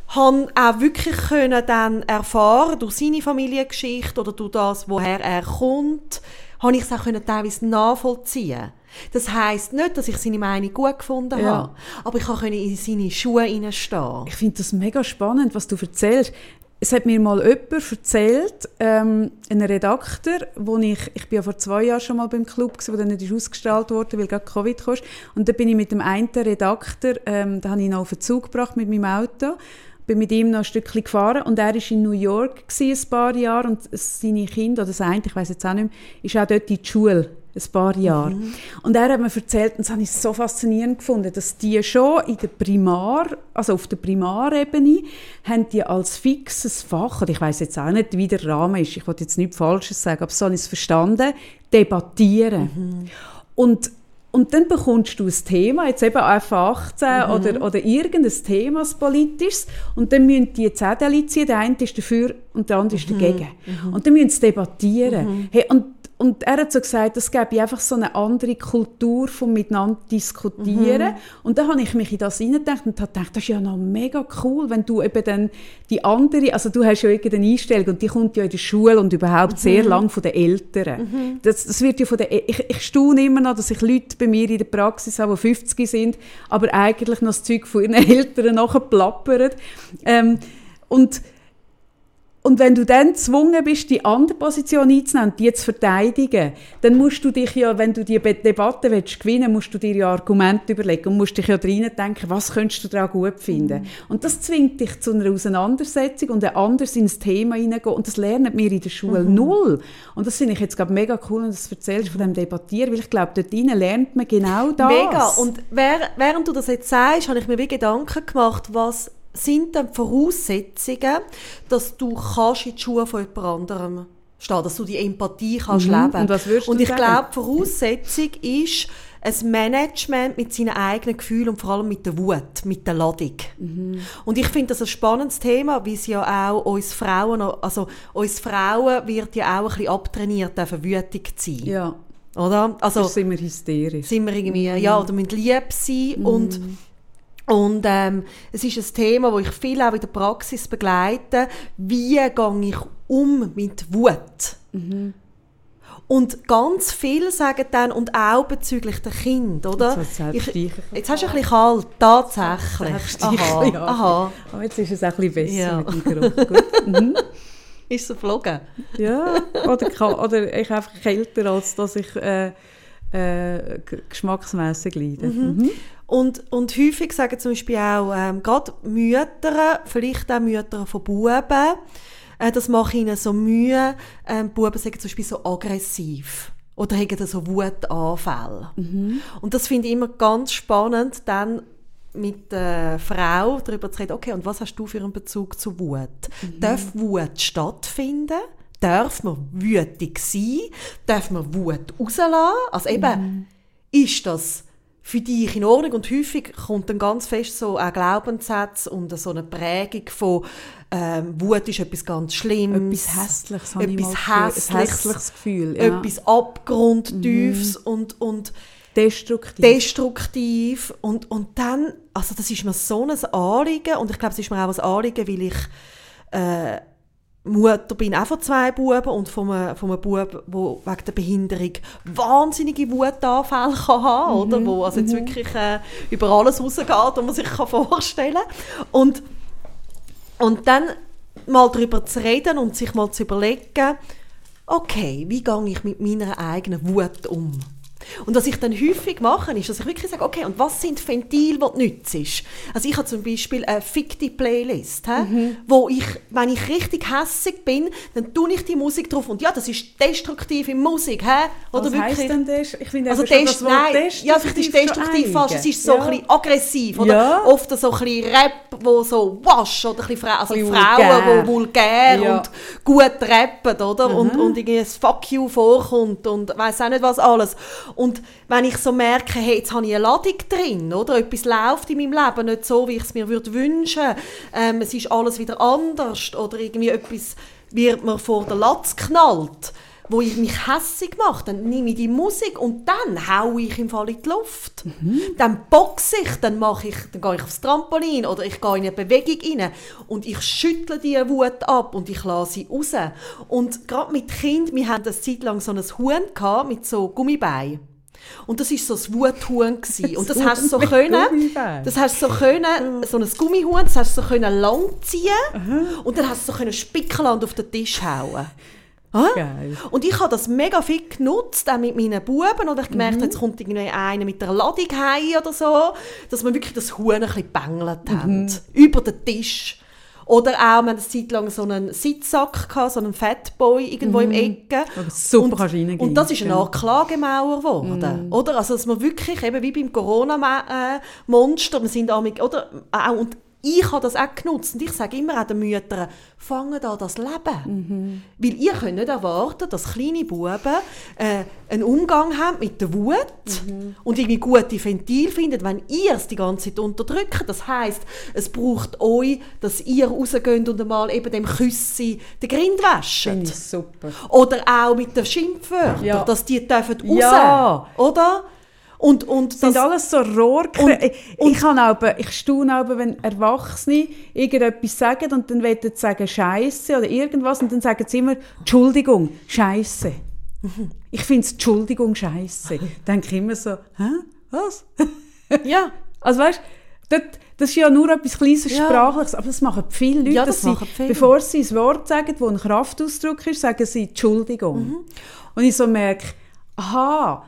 habe auch wirklich können dann erfahren durch seine Familiengeschichte oder durch das, woher er kommt, habe ich es auch können teilweise nachvollziehen. Das heißt nicht, dass ich seine Meinung gut gefunden ja. habe, aber ich konnte in seine Schuhe hineinstehen. Ich finde das mega spannend, was du erzählst. Es hat mir mal jemand erzählt, ähm, ein Redakteur, wo ich, ich bin ja vor zwei Jahren schon mal beim Club gewesen, wo dann nicht ausgestrahlt wurde, weil gerade Covid kam. Und da bin ich mit dem einen Redakteur, ähm, da habe ich ihn auf den Zug gebracht mit meinem Auto bin mit ihm noch ein Stückchen gefahren und er war in New York ein paar Jahre und seine Kinder, oder das eine, ich weiß jetzt auch nicht mehr, ist auch dort in die Schule ein paar Jahre. Mhm. Und er hat mir erzählt, und das habe ich so faszinierend gefunden, dass die schon in der Primar, also auf der Primarebene, haben die als fixes Fach, und ich weiß jetzt auch nicht, wie der Rahmen ist, ich wollte jetzt nichts Falsches sagen, aber so habe ich es verstanden, debattieren. Mhm. Und und dann bekommst du ein Thema, jetzt eben F18 mhm. oder, oder irgendein Thema politisches, und dann müssen die Zettel ziehen, der eine ist dafür und der andere ist mhm. dagegen. Mhm. Und dann müssen sie debattieren. Mhm. Hey, und und er hat so gesagt, es gäbe einfach so eine andere Kultur vom miteinander diskutieren. Mhm. Und dann habe ich mich in das hineingedacht und habe gedacht, das ist ja noch mega cool, wenn du eben dann die andere, also du hast ja irgendeine Einstellung und die kommt ja in der Schule und überhaupt mhm. sehr lang von den Eltern. Mhm. Das, das wird ja von den, ich, ich staune immer noch, dass ich Leute bei mir in der Praxis habe, die 50 sind, aber eigentlich noch das Zeug von ihren Eltern nachher plappern. Ähm, und und wenn du dann gezwungen bist, die andere Position einzunehmen, die zu verteidigen, dann musst du dich ja, wenn du die Debatte willst, gewinnen musst du dir ja Argumente überlegen und musst dich ja rein denken, was könntest du daran gut finden. Mhm. Und das zwingt dich zu einer Auseinandersetzung und ein anderes ins Thema hineingehen. Und das lernen wir in der Schule mhm. null. Und das finde ich jetzt gerade mega cool, wenn du das erzählst von dem Debattieren, weil ich glaube, dort lernt man genau das. Mega. Und während du das jetzt sagst, habe ich mir wie Gedanken gemacht, was sind dann Voraussetzungen, dass du kannst in die Schuhe von jemand anderem stehen, dass du die Empathie kannst mhm. leben. Und, was würdest und ich glaube, Voraussetzung ist ein Management mit seinen eigenen Gefühlen und vor allem mit der Wut, mit der Ladung. Mhm. Und ich finde das ein spannendes Thema, weil es ja auch uns Frauen, also uns Frauen wird ja auch ein bisschen abtrainiert, auf wütig zu sein. Ja. Oder? Also, sind wir hysterisch. Sind wir irgendwie, mhm. ja, oder müssen lieb sein mhm. und und ähm, es ist ein Thema, das ich viel auch in der Praxis begleite. Wie gehe ich um mit Wut? Mhm. Und ganz viele sagen dann, und auch bezüglich der Kind, oder? Jetzt, ich, jetzt hast du ein bisschen kalt, tatsächlich. Aha, ja. Aha. Aber jetzt ist es auch ein bisschen besser ja. mit dem Geruch. Mhm. Ist es verflogen? Ja, oder, oder ich einfach kälter, als dass ich äh, äh, geschmacksmässig leide. Mhm. Mhm. Und, und häufig sagen zum Beispiel auch, ähm, gerade Mütter, vielleicht auch Mütter von Buben, äh, das macht ihnen so Mühe, ähm, Buben sagen zum Beispiel so aggressiv oder haben so Wutanfälle. Mhm. Und das finde ich immer ganz spannend, dann mit der Frau darüber zu reden, okay, und was hast du für einen Bezug zu Wut? Mhm. Darf Wut stattfinden? Darf man wütig sein? Darf man Wut rauslassen? Also eben, mhm. ist das für dich in Ordnung. Und häufig kommt dann ganz fest so ein Glaubenssatz und so eine Prägung von ähm, Wut ist etwas ganz Schlimmes. Etwas Hässliches. Etwas Hässliches. Hässliches Gefühl. Ja. Etwas Abgrundtiefes mhm. und, und destruktiv. destruktiv. Und, und dann, also das ist mir so ein Anliegen und ich glaube, es ist mir auch ein Anliegen, weil ich äh, Mutter bin auch von zwei Buben und von einem, von einem Bub, der wegen der Behinderung wahnsinnige Wutanfälle kann haben mhm. oder? Wo also jetzt mhm. wirklich äh, über alles rausgeht, was man sich kann vorstellen kann. Und, und dann mal darüber zu reden und sich mal zu überlegen, okay, wie gehe ich mit meiner eigenen Wut um? Und was ich dann häufig mache, ist, dass ich wirklich sage, okay, und was sind Ventile, die nützt? Also ich habe zum Beispiel eine fiktive Playlist, mhm. wo ich, wenn ich richtig hässig bin, dann tue ich die Musik drauf und ja, das ist destruktive Musik, hä? Oder was wirklich? heisst denn das? Ich finde also das Wort nein, ja, vielleicht ist destruktiv falsch, es ist so ja. ein bisschen aggressiv, oder? Ja. Oft so ein bisschen Rap, wo so wasch, oder ein bisschen, also Frauen, die vulgär ja. und gut rappen, oder? Mhm. Und, und irgendwie ein Fuck you vorkommt und weiß auch nicht was alles. Und wenn ich so merke, hey, jetzt habe ich eine Ladung drin, oder? Etwas läuft in meinem Leben nicht so, wie ich es mir würde wünschen, ähm, es ist alles wieder anders oder irgendwie etwas wird mir vor der Latz knallt, wo ich mich hässig mache, dann nehme ich die Musik und dann haue ich im Fall in die Luft. Mhm. Dann boxe ich, dann, mache ich, dann gehe ich aufs Trampolin oder ich gehe in eine Bewegung rein und ich schüttle die Wut ab und ich lasse sie raus. Und gerade mit Kind, wir hatten eine Zeit lang so ein Huhn mit so Gummibeinen. Und das war so ein Wuthuhn. Und das hast du so können, das hast so können, so ein Gummihuhn, das hast du so können langziehen und dann hast du so können spickeln und auf den Tisch hauen. Ah? Und ich habe das mega viel genutzt, auch mit meinen Buben. Oder ich gemerkt, mhm. jetzt kommt irgendwie einer mit einer Ladung heim oder so, dass wir wirklich das Huhn ein bisschen bängelt mhm. haben. Über den Tisch. Oder auch, wir hatten eine Zeit lang so einen Sitzsack, gehabt, so einen Fatboy irgendwo mhm. im Ecke. Super und, Und das ist eine Art Klagemauer geworden. Mhm. Oder? Also, dass man wirklich, eben wie beim Corona-Monster, wir sind amig, oder? Auch, und ich habe das auch genutzt und ich sage immer auch den Müttern, fangen an das Leben. Weil ihr könnt nicht erwarten, dass kleine Buben äh, einen Umgang haben mit der Wut und irgendwie gute Ventil finden, wenn ihr es die ganze Zeit unterdrückt. Das heißt, es braucht euch, dass ihr rausgeht und einmal eben dem Küssi den Grind wäscht. Super. Oder auch mit den Schimpfwörtern, Ja. dass die dürfen raus. Ja. Oder? Und, und Das sind alles so Rohrkre Und- ich, ich, kann aber, ich staune aber, wenn Erwachsene irgendetwas sagen und dann wollen sie sagen Scheiße oder irgendwas und dann sagen sie immer Entschuldigung, Scheiße. Ich finde es Entschuldigung, Scheiße. Denke ich immer so, hä? Was? ja. Also weißt das, das ist ja nur etwas kleines Ja. Sprachliches, aber das machen viele Leute, Ja, das dass sie, machen viele. bevor sie ein Wort sagen, das ein Kraftausdruck ist, sagen sie Entschuldigung. Mhm. Und ich so merke, aha,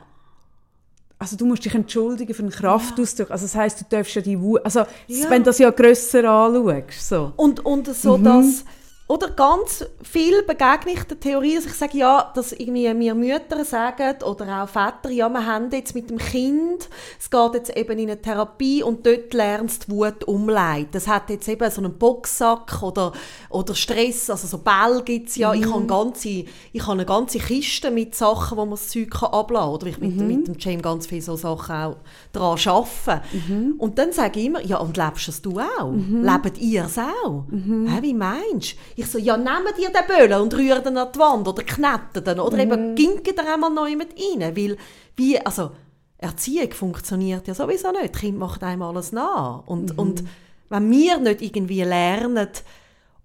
also du musst dich entschuldigen für einen Kraftausdruck. Also das heisst, du darfst ja die Wut, also Ja. wenn du das ja grösser anschaust, so. Und, und so, Mhm. dass, oder ganz viel begegne ich der Theorie, dass ich sage, ja, dass irgendwie mir Mütter sagen oder auch Väter, ja, wir haben jetzt mit dem Kind, es geht jetzt eben in eine Therapie und dort lernst du Wut umleiten. Das hat jetzt eben so einen Boxsack oder, oder Stress, also so Bälle gibt es ja. Ich, Mhm. habe ganze, ich habe eine ganze Kiste mit Sachen, wo man das Zeug kann abladen kann. Oder ich mit, Mhm. mit dem Jam ganz viele so Sachen auch daran arbeiten. Mhm. Und dann sage ich immer, ja, und lebst es du auch? Lebt ihr es auch? Mhm. Hä, wie meinst du? Ich so, ja, nehmt ihr den Böllen und rührt ihn an die Wand oder kneten ihn oder Mhm. eben ginkt ihr einmal neu mit rein, weil, wie, also, Erziehung funktioniert ja sowieso nicht. Das Kind macht einem alles nach. Mhm. Und, und wenn wir nicht irgendwie lernen,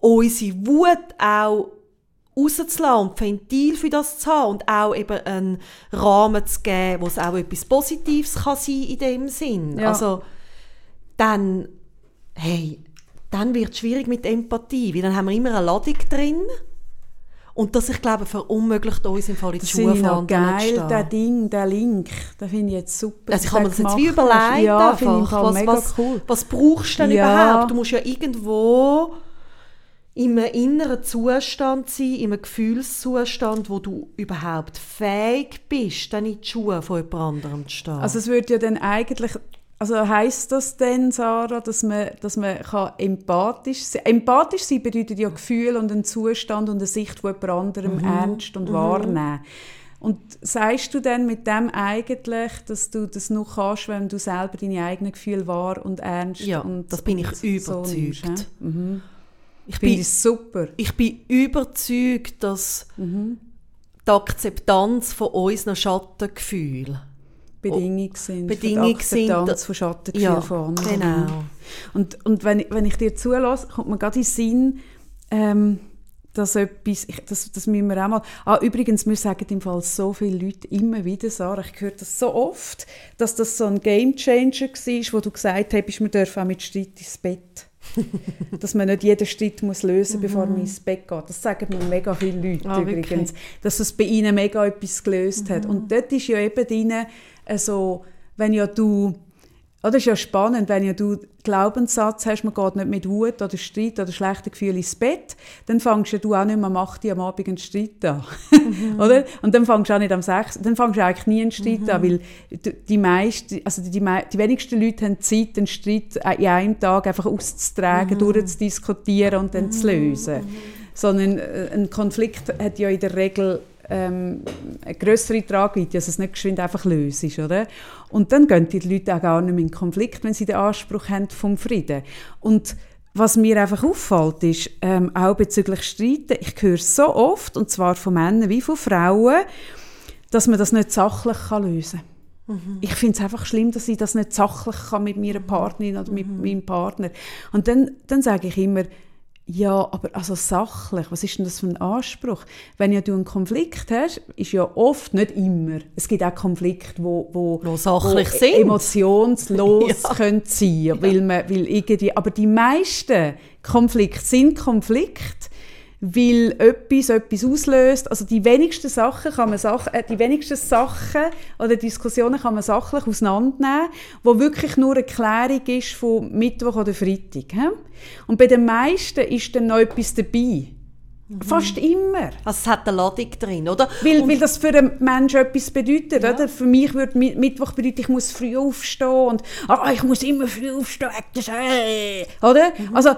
unsere Wut auch rauszulassen und Ventil für das zu haben und auch eben einen Rahmen zu geben, wo es auch etwas Positives kann sein in dem Sinn. Ja. Also, dann, hey, dann wird es schwierig mit Empathie, weil dann haben wir immer eine Ladung drin und das, ich glaube, verunmöglicht uns im Fall in die noch fahren geil, der Ding, der Link, den finde ich jetzt super. Also ich kann mir das jetzt wie überlegen, Ja, finde ich im einfach, was, mega was, cool. was brauchst du denn Ja. überhaupt? Du musst ja irgendwo in einem inneren Zustand sein, in einem Gefühlszustand, wo du überhaupt fähig bist, dann in die Schuhe von jemand anderem zu stehen. Also es würde ja dann eigentlich, also heisst das denn, Sarah, dass man, dass man kann empathisch sein Empathisch sein bedeutet ja Gefühl und einen Zustand und eine Sicht von jemand anderem ernst und wahrnehmen. Und sagst du dann mit dem eigentlich, dass du das nur kannst, wenn du selber deine eigenen Gefühle wahr und ernst Ja, und das bin ich und so überzeugt. nimmst, mhm. ich, Finde bin, super. ich bin überzeugt, dass Mhm. die Akzeptanz von unseren Schattengefühlen Bedingung sind. Bedingung für die Akzeptanz sind, von Schattengefühlen ja, von anderen. genau. Und, und wenn, ich- wenn ich dir zulasse, kommt mir gerade in den Sinn, ähm, dass etwas, ich, das, das müssen wir auch mal, ah, übrigens, wir sagen im Fall so viele Leute immer wieder, Sarah, ich höre das so oft, dass das so ein Gamechanger war, wo du gesagt hast, wir dürfen auch mit Streit ins Bett. dass man nicht jeden Streit muss lösen muss, bevor man ins Bett geht. Das sagen mir mega viele Leute Ah, übrigens, wirklich? dass es bei ihnen mega etwas gelöst hat. Und dort ist ja eben drin, also, wenn ja du Oh, das ist ja spannend, wenn ja du Glaubenssatz hast, man geht nicht mit Wut oder Streit oder schlechten Gefühlen ins Bett, dann fängst ja du auch nicht mehr am 8 Uhr am Abend einen Streit an. oder? Und dann fängst du auch nicht am 6 dann fängst du eigentlich nie einen Streit an, weil die, die, meisten, also die, mei- die wenigsten Leute haben Zeit, einen Streit in einem Tag einfach auszutragen, durchzudiskutieren und dann zu lösen. Sondern äh, ein Konflikt hat ja in der Regel ähm, eine größere Tragweite, dass es nicht geschwind einfach löst ist, oder? Und dann gehen die Leute auch gar nicht mehr in Konflikt, wenn sie den Anspruch haben vom Frieden. Und was mir einfach auffällt, ist, ähm, auch bezüglich Streiten, ich höre so oft, und zwar von Männern wie von Frauen, dass man das nicht sachlich kann lösen kann. Ich finde es einfach schlimm, dass ich das nicht sachlich kann mit meiner Partnerin oder mit meinem Partner. Und dann, dann sage ich immer, ja, aber also sachlich, was ist denn das für ein Anspruch? Wenn ja du einen Konflikt hast, ist ja oft, nicht immer, es gibt auch Konflikte, wo, wo, Wo sachlich wo sind. emotionslos Ja. können sein, weil man, weil irgendwie, aber die meisten Konflikte sind Konflikte, weil etwas etwas auslöst. Also die wenigsten Sachen kann man Sach äh, die wenigsten Sachen oder Diskussionen kann man sachlich auseinandernehmen, wo wirklich nur eine Klärung ist von Mittwoch oder Freitag. hä? Und bei den meisten ist dann noch etwas dabei. Fast immer. Also es hat eine Ladung drin, oder? Weil, weil das für einen Menschen etwas bedeutet. Oder? Für mich würde Mi- Mittwoch bedeuten, ich muss früh aufstehen und ah, ich muss immer früh aufstehen. Oder? Mhm. Also,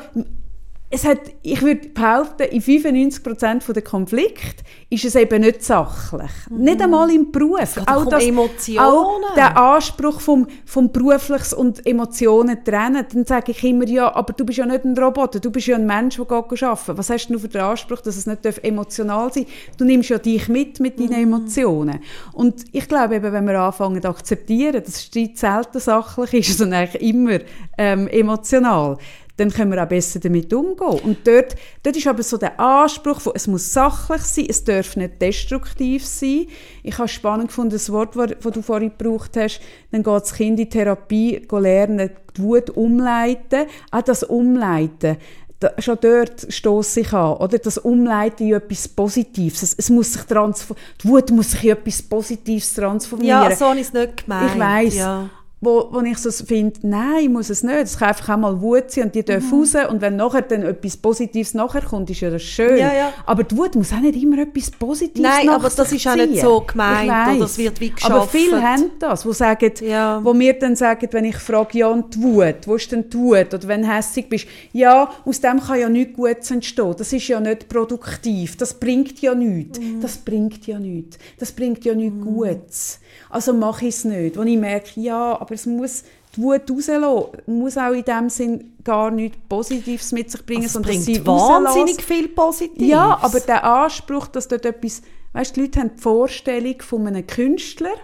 es hat, ich würde behaupten, in 95% der Konflikte ist es eben nicht sachlich. Nicht einmal im Beruf. Mhm. geht doch um Emotionen. Auch der Anspruch vom, vom Berufliches und Emotionen trennen, dann sage ich immer, ja, aber du bist ja nicht ein Roboter, du bist ja ein Mensch, der geht arbeiten. Was hast du für den Anspruch, dass es nicht emotional sein darf? Du nimmst ja dich mit, mit deinen Emotionen. Und ich glaube eben, wenn wir anfangen zu akzeptieren, dass Streit selten sachlich ist, sondern eigentlich immer ähm, emotional, dann können wir auch besser damit umgehen. Und dort, dort ist aber so der Anspruch, von, es muss sachlich sein, es darf nicht destruktiv sein. Ich habe spannend gefunden, das Wort, das du vorhin gebraucht hast, dann geht das Kind in Therapie lernen, die Wut umleiten. Auch das Umleiten, da, schon dort stoße ich an, oder? Das Umleiten in etwas Positives. Es, es muss sich transformieren. Die Wut muss sich in etwas Positives transformieren. Ja, so ich es nicht gemeint. Ich weiss. Ja. Wo, wo ich so finde, nein, muss es nicht. Es kann einfach auch mal Wut sein und die dürfen Mhm. raus. Und wenn nachher dann etwas Positives nachher kommt, ist ja das schön. Ja, ja. Aber die Wut muss auch nicht immer etwas Positives Nein, aber das ist auch nicht so gemeint, weiss. oder es wird wie Aber geschafft. viele haben das, wo, sagen, Ja. wo mir dann sagen, wenn ich frage, ja und die Wut, wo ist denn die Wut? Oder wenn du hässig bist, ja, aus dem kann ja nichts Gutes entstehen. Das ist ja nicht produktiv. Das bringt ja nichts. Mhm. Das bringt ja nichts. Das bringt ja nichts Gutes. Also mache ich es nicht. Wo ich merke, ja, aber es muss die Wut rauslassen, muss auch in dem Sinn gar nichts Positives mit sich bringen, Also es sondern bringt wahnsinnig viel Positives. Ja, aber der Anspruch, dass dort etwas, weißt, die Leute haben die Vorstellung von einem Künstler,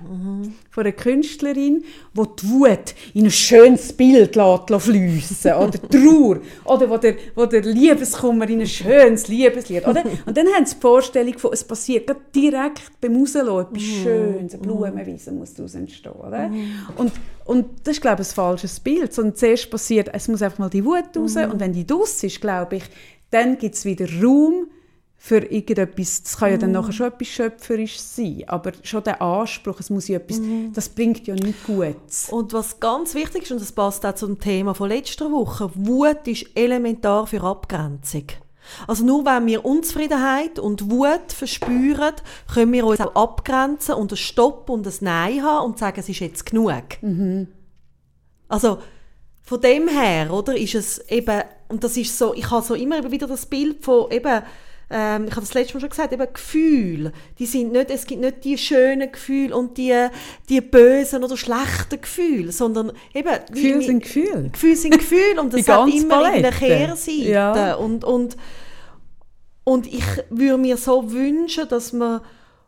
von einer Künstlerin, die die Wut in ein schönes Bild fliessen. Oder die Trauer, oder wo der, wo der Liebeskummer in ein schönes Liebeslied, oder? Und dann haben sie die Vorstellung von, es passiert gerade direkt beim Rauslassen etwas Schönes, eine Blumenwiese muss daraus entstehen, oder? Und, und das ist, glaube ich, ein falsches Bild, sondern zuerst passiert, es muss einfach mal die Wut raus und wenn die draus ist, glaube ich, dann gibt es wieder Raum für irgendetwas, das kann ja dann nachher schon etwas Schöpferisches sein, aber schon der Anspruch, es muss ja etwas, das bringt ja nichts Gutes. Und was ganz wichtig ist, und das passt auch zum Thema von letzter Woche, Wut ist elementar für Abgrenzung. Also nur wenn wir Unzufriedenheit und Wut verspüren, können wir uns auch abgrenzen und ein Stopp und ein Nein haben und sagen, es ist jetzt genug. Also von dem her, oder, ist es eben, und das ist so, ich habe so immer wieder das Bild von eben, ähm, ich habe das letzte Mal schon gesagt, eben Gefühle, die sind nicht, es gibt nicht die schönen Gefühle und die, die bösen oder schlechten Gefühle, sondern eben... Gefühle sind Gefühle. Gefühle sind Gefühle und es hat immer eine Palette. Kehrseite. Ja. Und, und, und ich würde mir so wünschen, dass wir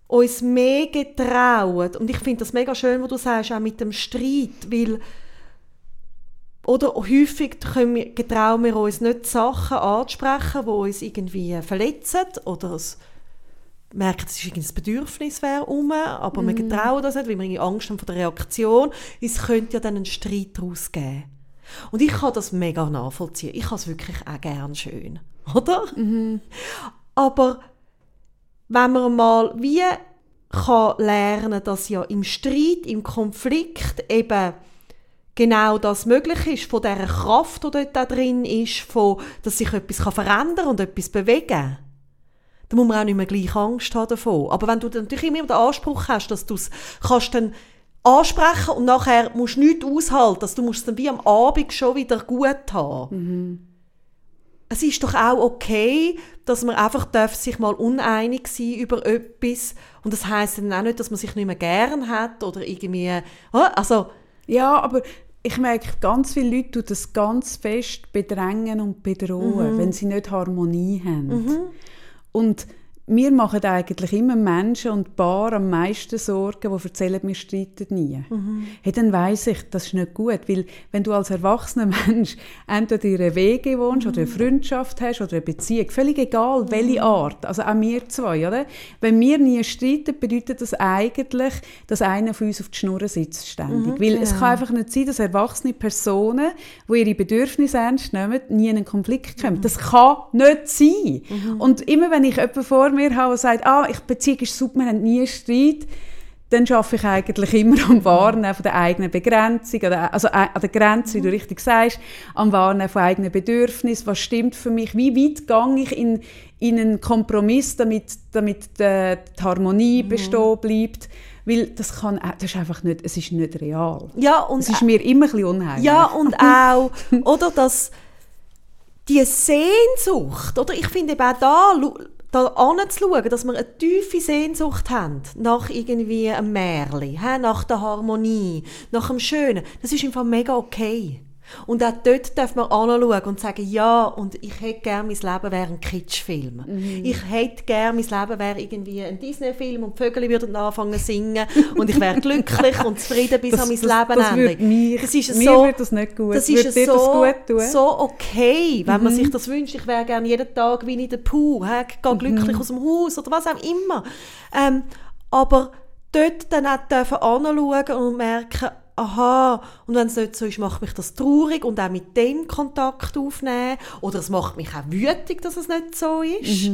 uns mehr getrauen. Und ich finde das mega schön, was du sagst, auch mit dem Streit, weil oder häufig können wir, getrauen wir uns nicht Sachen anzusprechen, die uns irgendwie verletzen oder es merken, es ist ein Bedürfnis wäre um, aber wir getrauen das nicht, weil wir Angst haben vor der Reaktion. Es könnte ja dann einen Streit daraus geben. Und ich kann das mega nachvollziehen. Ich habe es wirklich auch gern schön. Oder? Aber wenn man mal wie kann lernen, dass ja im Streit, im Konflikt eben genau das möglich ist, von dieser Kraft, die dort auch drin ist, von, dass sich etwas kann verändern und etwas bewegen kann, dann muss man auch nicht mehr gleich Angst haben davon. Aber wenn du natürlich immer den Anspruch hast, dass du es kannst dann ansprechen und nachher musst du nichts aushalten, dass du musst es dann wie am Abend schon wieder gut haben. Es ist doch auch okay, dass man einfach darf sich mal uneinig sein über etwas und das heißt dann auch nicht, dass man sich nicht mehr gern hat oder irgendwie, Ah, also Ja, aber ich merke, ganz viele Leute tun das ganz fest bedrängen und bedrohen, wenn sie nicht Harmonie haben. Und wir machen eigentlich immer Menschen und Paar am meisten Sorgen, die erzählen, wir streiten nie. Hey, dann weiss ich, das ist nicht gut, weil wenn du als erwachsener Mensch entweder in einer Wege wohnst oder eine Freundschaft hast oder eine Beziehung, völlig egal, welche Art, also auch wir zwei, oder? Wenn wir nie streiten, bedeutet das eigentlich, dass einer von uns auf die Schnur sitzt ständig. weil es kann einfach nicht sein, dass erwachsene Personen, die ihre Bedürfnisse ernst nehmen, nie in einen Konflikt kommen. Das kann nicht sein. Und immer wenn ich jemanden vor mir habe, der sagt, ah, ich Beziehung ist super, wir haben nie Streit, dann schaffe ich eigentlich immer am Wahrnehmen von der eigenen Begrenzung, also äh, an der Grenze, wie du richtig sagst, am Wahrnehmen von eigenen Bedürfnissen, was stimmt für mich, wie weit gehe ich in, in einen Kompromiss, damit, damit die, die Harmonie Mhm. bestehen bleibt. Weil das kann, auch- das ist einfach nicht, es ist nicht real. Ja, und Es ist mir immer ein bisschen unheimlich. Ja, und auch, oder, dass die Sehnsucht, oder ich finde eben auch da, da anzuschauen, dass wir eine tiefe Sehnsucht haben nach irgendwie einem Märchen, nach der Harmonie, nach dem Schönen, das ist einfach mega okay. Und auch dort darf man anschauen und sagen, ja, und ich hätte gerne, mein Leben wäre ein Kitschfilm. Ich hätte gerne, mein Leben wäre irgendwie ein Disney-Film und die Vögel würden anfangen zu singen und ich wäre glücklich und zufrieden bis Das- an mein das- Leben das mir- das ist mir so, würde das nicht gut- Das ist dir das so, gut tun? so okay, wenn man sich das wünscht. Ich wäre gerne jeden Tag wie in der Puh, he, gehe glücklich aus dem Haus oder was auch immer. Ähm, aber dort dann auch anschauen und merken, aha, und wenn es nicht so ist, macht mich das traurig und auch mit dem Kontakt aufnehmen. Oder es macht mich auch wütig, dass es nicht so ist.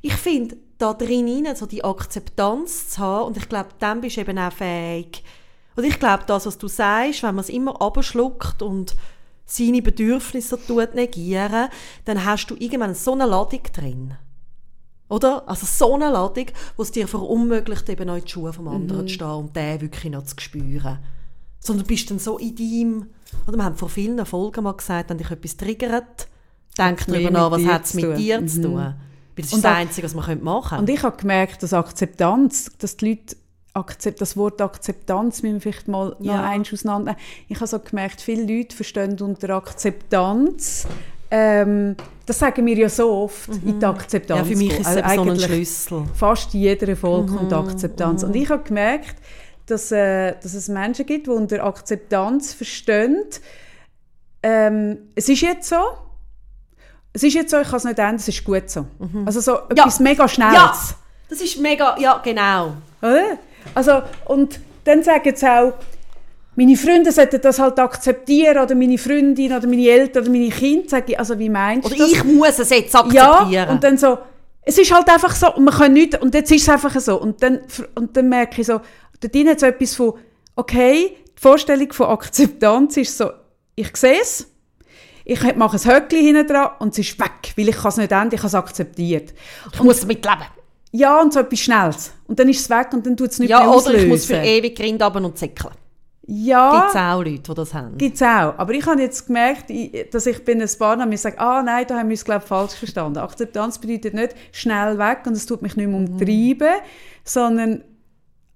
Ich finde, da drin so die Akzeptanz zu haben, und ich glaube, dann bist du eben auch fähig. Und ich glaube, das, was du sagst, wenn man es immer abschluckt und seine Bedürfnisse tut negieren, dann hast du irgendwann so eine Ladung drin. Oder? Also so eine Ladung, wo es dir verunmöglicht, eben noch in die Schuhe vom anderen zu stehen und den wirklich noch zu spüren. Sondern du bist dann so in deinem... Oder wir haben vor vielen Folgen mal gesagt, wenn dich etwas triggert, denk darüber nach, was hat es mit dir zu tun. Weil das ist Und das Einzige, was man machen könnte. Und ich habe gemerkt, dass Akzeptanz, dass die Leute Akzept, das Wort Akzeptanz müssen wir vielleicht mal noch Ja. eins auseinandernehmen. Ich habe so gemerkt, viele Leute verstehen unter Akzeptanz, ähm, das sagen wir ja so oft, in die Akzeptanz. Mhm. ja, für mich ist es Also so ein eigentlich Schlüssel. fast in jeder Folge kommt Mhm, Akzeptanz. Und ich habe gemerkt, dass, äh, dass es Menschen gibt, die unter Akzeptanz verstehen, ähm, es ist jetzt so, es ist jetzt so, ich kann es nicht ändern, es ist gut so. Also so etwas mega Schnelles. Mhm. Ja, das ist mega... Ja, genau. Oder? Also, und dann sagen sie auch, meine Freunde sollten das halt akzeptieren, oder meine Freundin, oder meine Eltern, oder meine Kinder. Sage ich, also wie meinst Oder du das? ich muss es jetzt akzeptieren. Ja, und dann so, es ist halt einfach so, und man kann nicht, und jetzt ist es einfach so. Und dann, und dann merke ich so, drin hat so etwas von, okay, die Vorstellung von Akzeptanz ist so, ich sehe es, ich mache ein Höckchen hinten dran und es ist weg, weil ich kann es nicht ändern, ich habe es akzeptiert. ich muss damit leben. Ja, und so etwas Schnelles. Und dann ist es weg und dann tut es nicht Ja, mehr oder auslösen. ich muss für ewig Grind und zickeln. Ja, Gibt es auch Leute, die das haben. Gibt es auch. Aber ich habe jetzt gemerkt, dass ich bin ein paar Mal sage, ah nein, da haben wir es glaube ich, falsch verstanden. Akzeptanz bedeutet nicht schnell weg und es tut mich nicht mehr umtreiben, sondern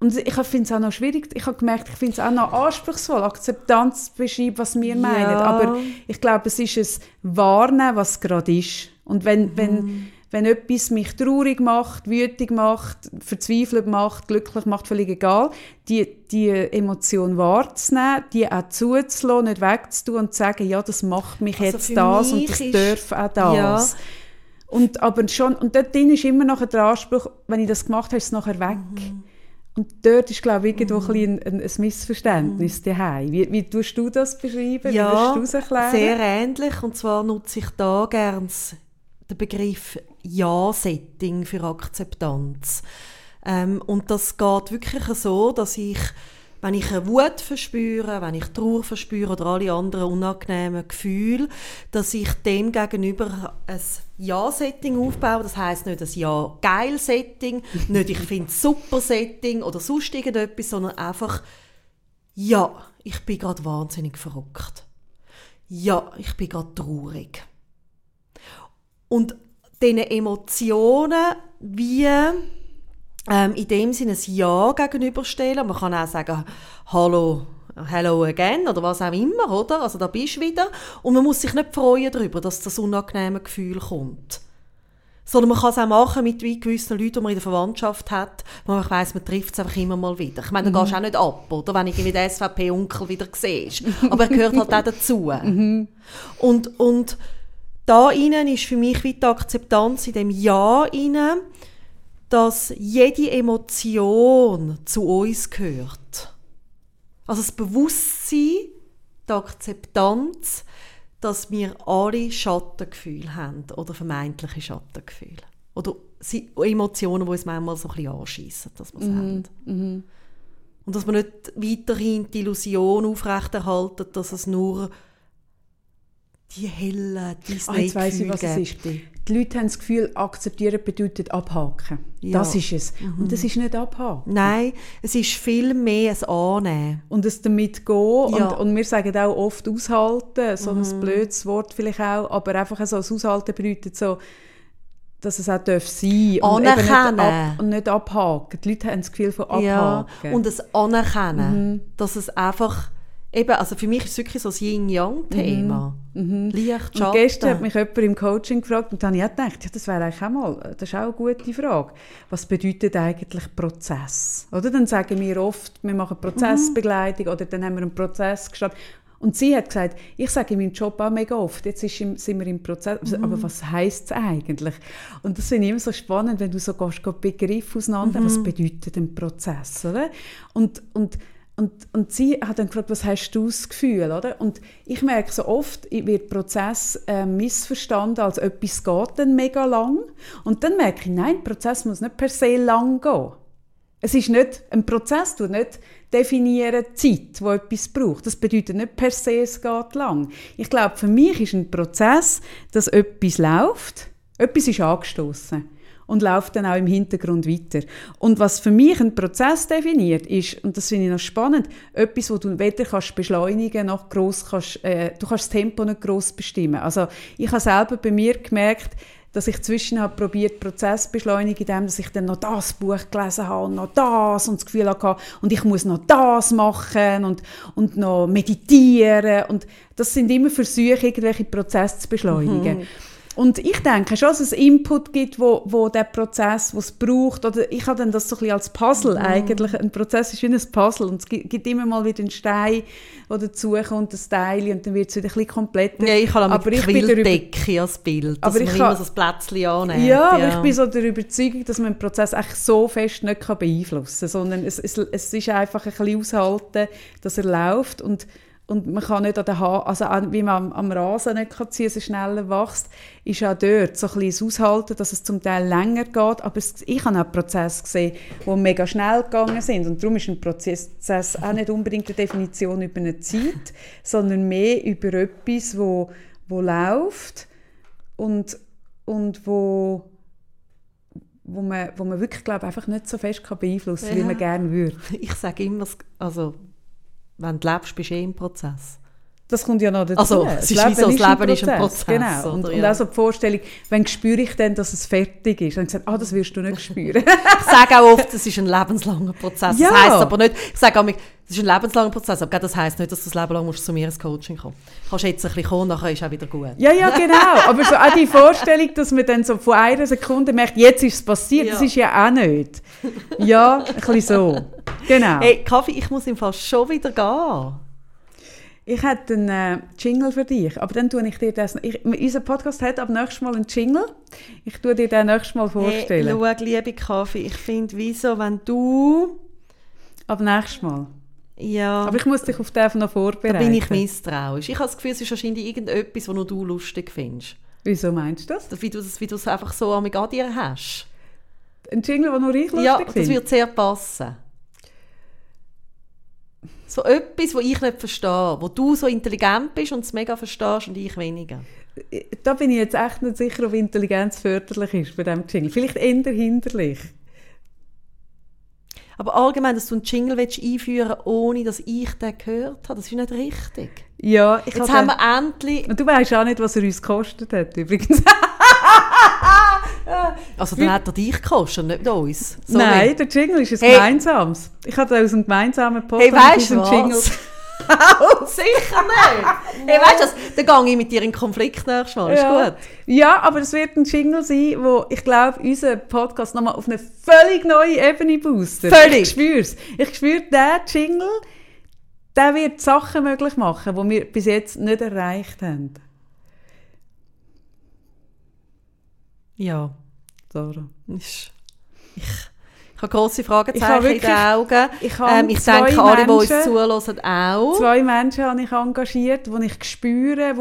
und ich finde es auch noch schwierig, ich habe gemerkt, ich finde es auch noch anspruchsvoll, Akzeptanz zu beschreiben, was wir meinen. Aber ich glaube, es ist es Wahrnehmen, was gerade ist. Und wenn, wenn, wenn etwas mich traurig macht, wütig macht, verzweifelt macht, glücklich macht, völlig egal, die, die Emotion wahrzunehmen, die auch zuzulassen, nicht wegzutun und zu sagen, ja, das macht mich Also jetzt das und mich das ist- darf auch das. Ja. Und, aber schon, und dort drin ist immer noch der Anspruch, wenn ich das gemacht habe, ist es nachher weg. Mhm. Und dort ist, glaube ich, irgendwo ein, bisschen ein, ein Missverständnis daheim. Wie, wie tust du das beschreiben? Ja, wie würdest du es erklären? sehr ähnlich. Und zwar nutze ich da gerne den Begriff Ja-Setting für Akzeptanz. Ähm, und das geht wirklich so, dass ich, wenn ich eine Wut verspüre, wenn ich Trauer verspüre oder alle anderen unangenehmen Gefühle, dass ich dem gegenüber ein Ja-Setting aufbaue. Das heißt nicht ein Ja-Geil-Setting, nicht ich finde es super Setting oder sonst irgendetwas, sondern einfach ja, ich bin gerade wahnsinnig verrückt. Ja, ich bin gerade traurig. Und diesen Emotionen wie ähm, in dem Sinne ein Ja gegenüberstellen. Man kann auch sagen, hallo, hello again oder was auch immer, oder? Also da bist du wieder. Und man muss sich nicht freuen darüber, dass das unangenehme Gefühl kommt. Sondern man kann es auch machen mit gewissen Leuten, die man in der Verwandtschaft hat, wo man weiss, man trifft es einfach immer mal wieder. Ich meine, dann gehst du auch nicht ab, oder? Wenn irgendwie den SVP-Onkel wieder siehst. Aber er gehört halt auch dazu. Und, und da innen ist für mich wie die Akzeptanz in dem Ja innen, dass jede Emotion zu uns gehört. Also das Bewusstsein, die Akzeptanz, dass wir alle Schattengefühle haben oder vermeintliche Schattengefühle. Oder Emotionen, die uns manchmal so ein bisschen anschiessen, dass wir es haben. Und dass wir nicht weiterhin die Illusion aufrechterhalten, dass es nur die hellen Ah, jetzt weiss ich, was es ist. Die Leute haben das Gefühl, akzeptieren bedeutet abhaken. Ja. Das ist es. Und das ist nicht abhaken. Nein, es ist viel mehr ein Annehmen. Und es damit gehen. Ja. Und, und wir sagen auch oft aushalten, so ein blödes Wort vielleicht auch, aber einfach so das Aushalten bedeutet so, dass es auch darf sein und eben nicht, Anerkennen. ab, und nicht abhaken. Die Leute haben das Gefühl von Ja, abhaken. und das Anerkennen, dass es einfach, eben, also für mich ist es wirklich so ein Yin-Yang-Thema. Licht, Und gestern hat mich jemand im Coaching gefragt und dann habe ich gedacht, ja, das wäre eigentlich auch mal, das ist auch eine gute Frage. Was bedeutet eigentlich Prozess? Oder dann sagen wir oft, wir machen Prozessbegleitung oder dann haben wir einen Prozess gestartet. Und sie hat gesagt, ich sage in meinem Job auch mega oft, jetzt im, sind wir im Prozess, aber was heisst es eigentlich? Und das finde ich immer so spannend, wenn du so gehst, Begriffe auseinander, was bedeutet ein Prozess, oder? Und, und und, und sie hat dann gefragt, was hast du das Gefühl, oder? Und ich merke so oft, wird Prozess äh, missverstanden, als etwas geht dann mega lang. Und dann merke ich, nein, Prozess muss nicht per se lang gehen. Es ist nicht, ein Prozess tut nicht definieren Zeit, wo etwas braucht. Das bedeutet nicht per se, es geht lang. Ich glaube, für mich ist ein Prozess, dass etwas läuft, etwas ist angestoßen und läuft dann auch im Hintergrund weiter. Und was für mich ein Prozess definiert, ist, und das finde ich noch spannend, etwas, wo du weder kannst beschleunigen noch gross kannst, äh, du kannst das Tempo nicht gross bestimmen. Also ich habe selber bei mir gemerkt, dass ich zwischen habe probiert Prozess beschleunigen, indem dass ich dann noch das Buch gelesen habe und noch das und das Gefühl hatte, und ich muss noch das machen und, und noch meditieren und das sind immer Versuche, irgendwelche Prozesse zu beschleunigen. Und ich denke schon, dass es Input gibt, wo, wo der Prozess, was braucht, oder ich habe dann das so ein bisschen als Puzzle eigentlich. Ein Prozess ist wie ein Puzzle und es gibt, gibt immer mal wieder einen Stein, der dazukommt, ein Teil und dann wird es wieder ein bisschen kompletter. Ja, ich habe Aber ich Quilldecke als Bild, Aber ich immer kann- so ein Plätzchen annimmt. Ja, aber ich bin so der Überzeugung, dass man den Prozess echt so fest nicht kann beeinflussen kann, sondern es, es, es ist einfach ein bisschen aushalten, dass er läuft und, und man kann nicht an den ha also an, wie man am, am Rasen nicht kann ziehen, er schneller wächst, ist auch dort so ein bisschen das Aushalten, dass es zum Teil länger geht, aber es, ich habe auch Prozesse gesehen, die mega schnell gegangen sind und darum ist ein Prozess auch nicht unbedingt eine Definition über eine Zeit, sondern mehr über etwas, wo, wo läuft und, und wo wo man, wo man wirklich glaub, einfach nicht so fest kann beeinflussen kann, wie Ja. man gerne würde. Ich sage immer, also, wenn du lebst, bist du eh im Prozess. Das kommt ja noch dazu. Also, es ist wie so, das Leben ist ein Prozess, Genau. Und, oder? und Ja. auch so die Vorstellung, wenn spüre ich dann, dass es fertig ist? Dann gesagt, ah, das wirst du nicht spüren. Ich sage auch oft, es ist ein lebenslanger Prozess. Ja. Das heisst aber nicht, ich sage auch, es ist ein lebenslanger Prozess, aber das heisst nicht, dass du das Leben lang musst zu mir ins Coaching kommen musst. Kannst jetzt ein bisschen kommen, nachher ist auch wieder gut. ja, ja, genau. Aber so auch die Vorstellung, dass man dann so von einer Sekunde merkt, jetzt ist es passiert, das Ja. ist ja auch nicht. Ja, ein bisschen so. Genau. Hey, Kaffee, ich muss im Fall schon wieder gehen. Ich hätte einen äh, Jingle für dich, aber dann tue ich dir das. Ich, unser Podcast hat ab nächstes Mal einen Jingle. Ich tue dir den nächstes Mal vorstellen. Hey, schau, liebe Kaffee, ich finde, wieso, wenn du... ab nächstes Mal. Ja, Aber ich muss dich auf den noch da vorbereiten. bin ich misstrauisch. Ich habe das Gefühl, es ist wahrscheinlich irgendetwas, was nur du lustig findest. Wieso meinst du das? Wie du es wie einfach so an dir hast. Ein Jingle, den nur ich lustig ja, das finde? wird sehr passen. So etwas, was ich nicht verstehe, wo du so intelligent bist und es mega verstehst und ich weniger. Da bin ich jetzt echt nicht sicher, ob Intelligenz förderlich ist bei diesem Jingle. Vielleicht eher hinderlich. Aber allgemein, dass du einen Jingle willst einführen ohne dass ich den gehört habe, das ist nicht richtig. Ja, ich Jetzt habe haben wir endlich... Und du weißt auch nicht, was er uns gekostet hat, übrigens. Also dann hat er dich gekostet, nicht uns. Sorry. Nein, der Jingle ist ein Hey. gemeinsames. Ich hatte aus einem gemeinsamen Podcast Hey, weißt du? Jingle. Sicher nicht! hey, weißt du was? Dann gehe ich mit dir in Konflikt nächstes Mal, ist Ja. gut. ja, aber es wird ein Jingle sein, wo ich glaube, unseren Podcast nochmal auf eine völlig neue Ebene boostet. Völlig. Ich spüre es. Ich spüre, der Jingle, der wird Sachen möglich machen, die wir bis jetzt nicht erreicht haben. Ja. Sarah. Ist- Ich, ich habe grosse Ich Fragezeichen in den Augen. ich ähm, ich denke, alle, die uns zuhören, auch. Zwei Menschen habe ich engagiert, die ich spüre,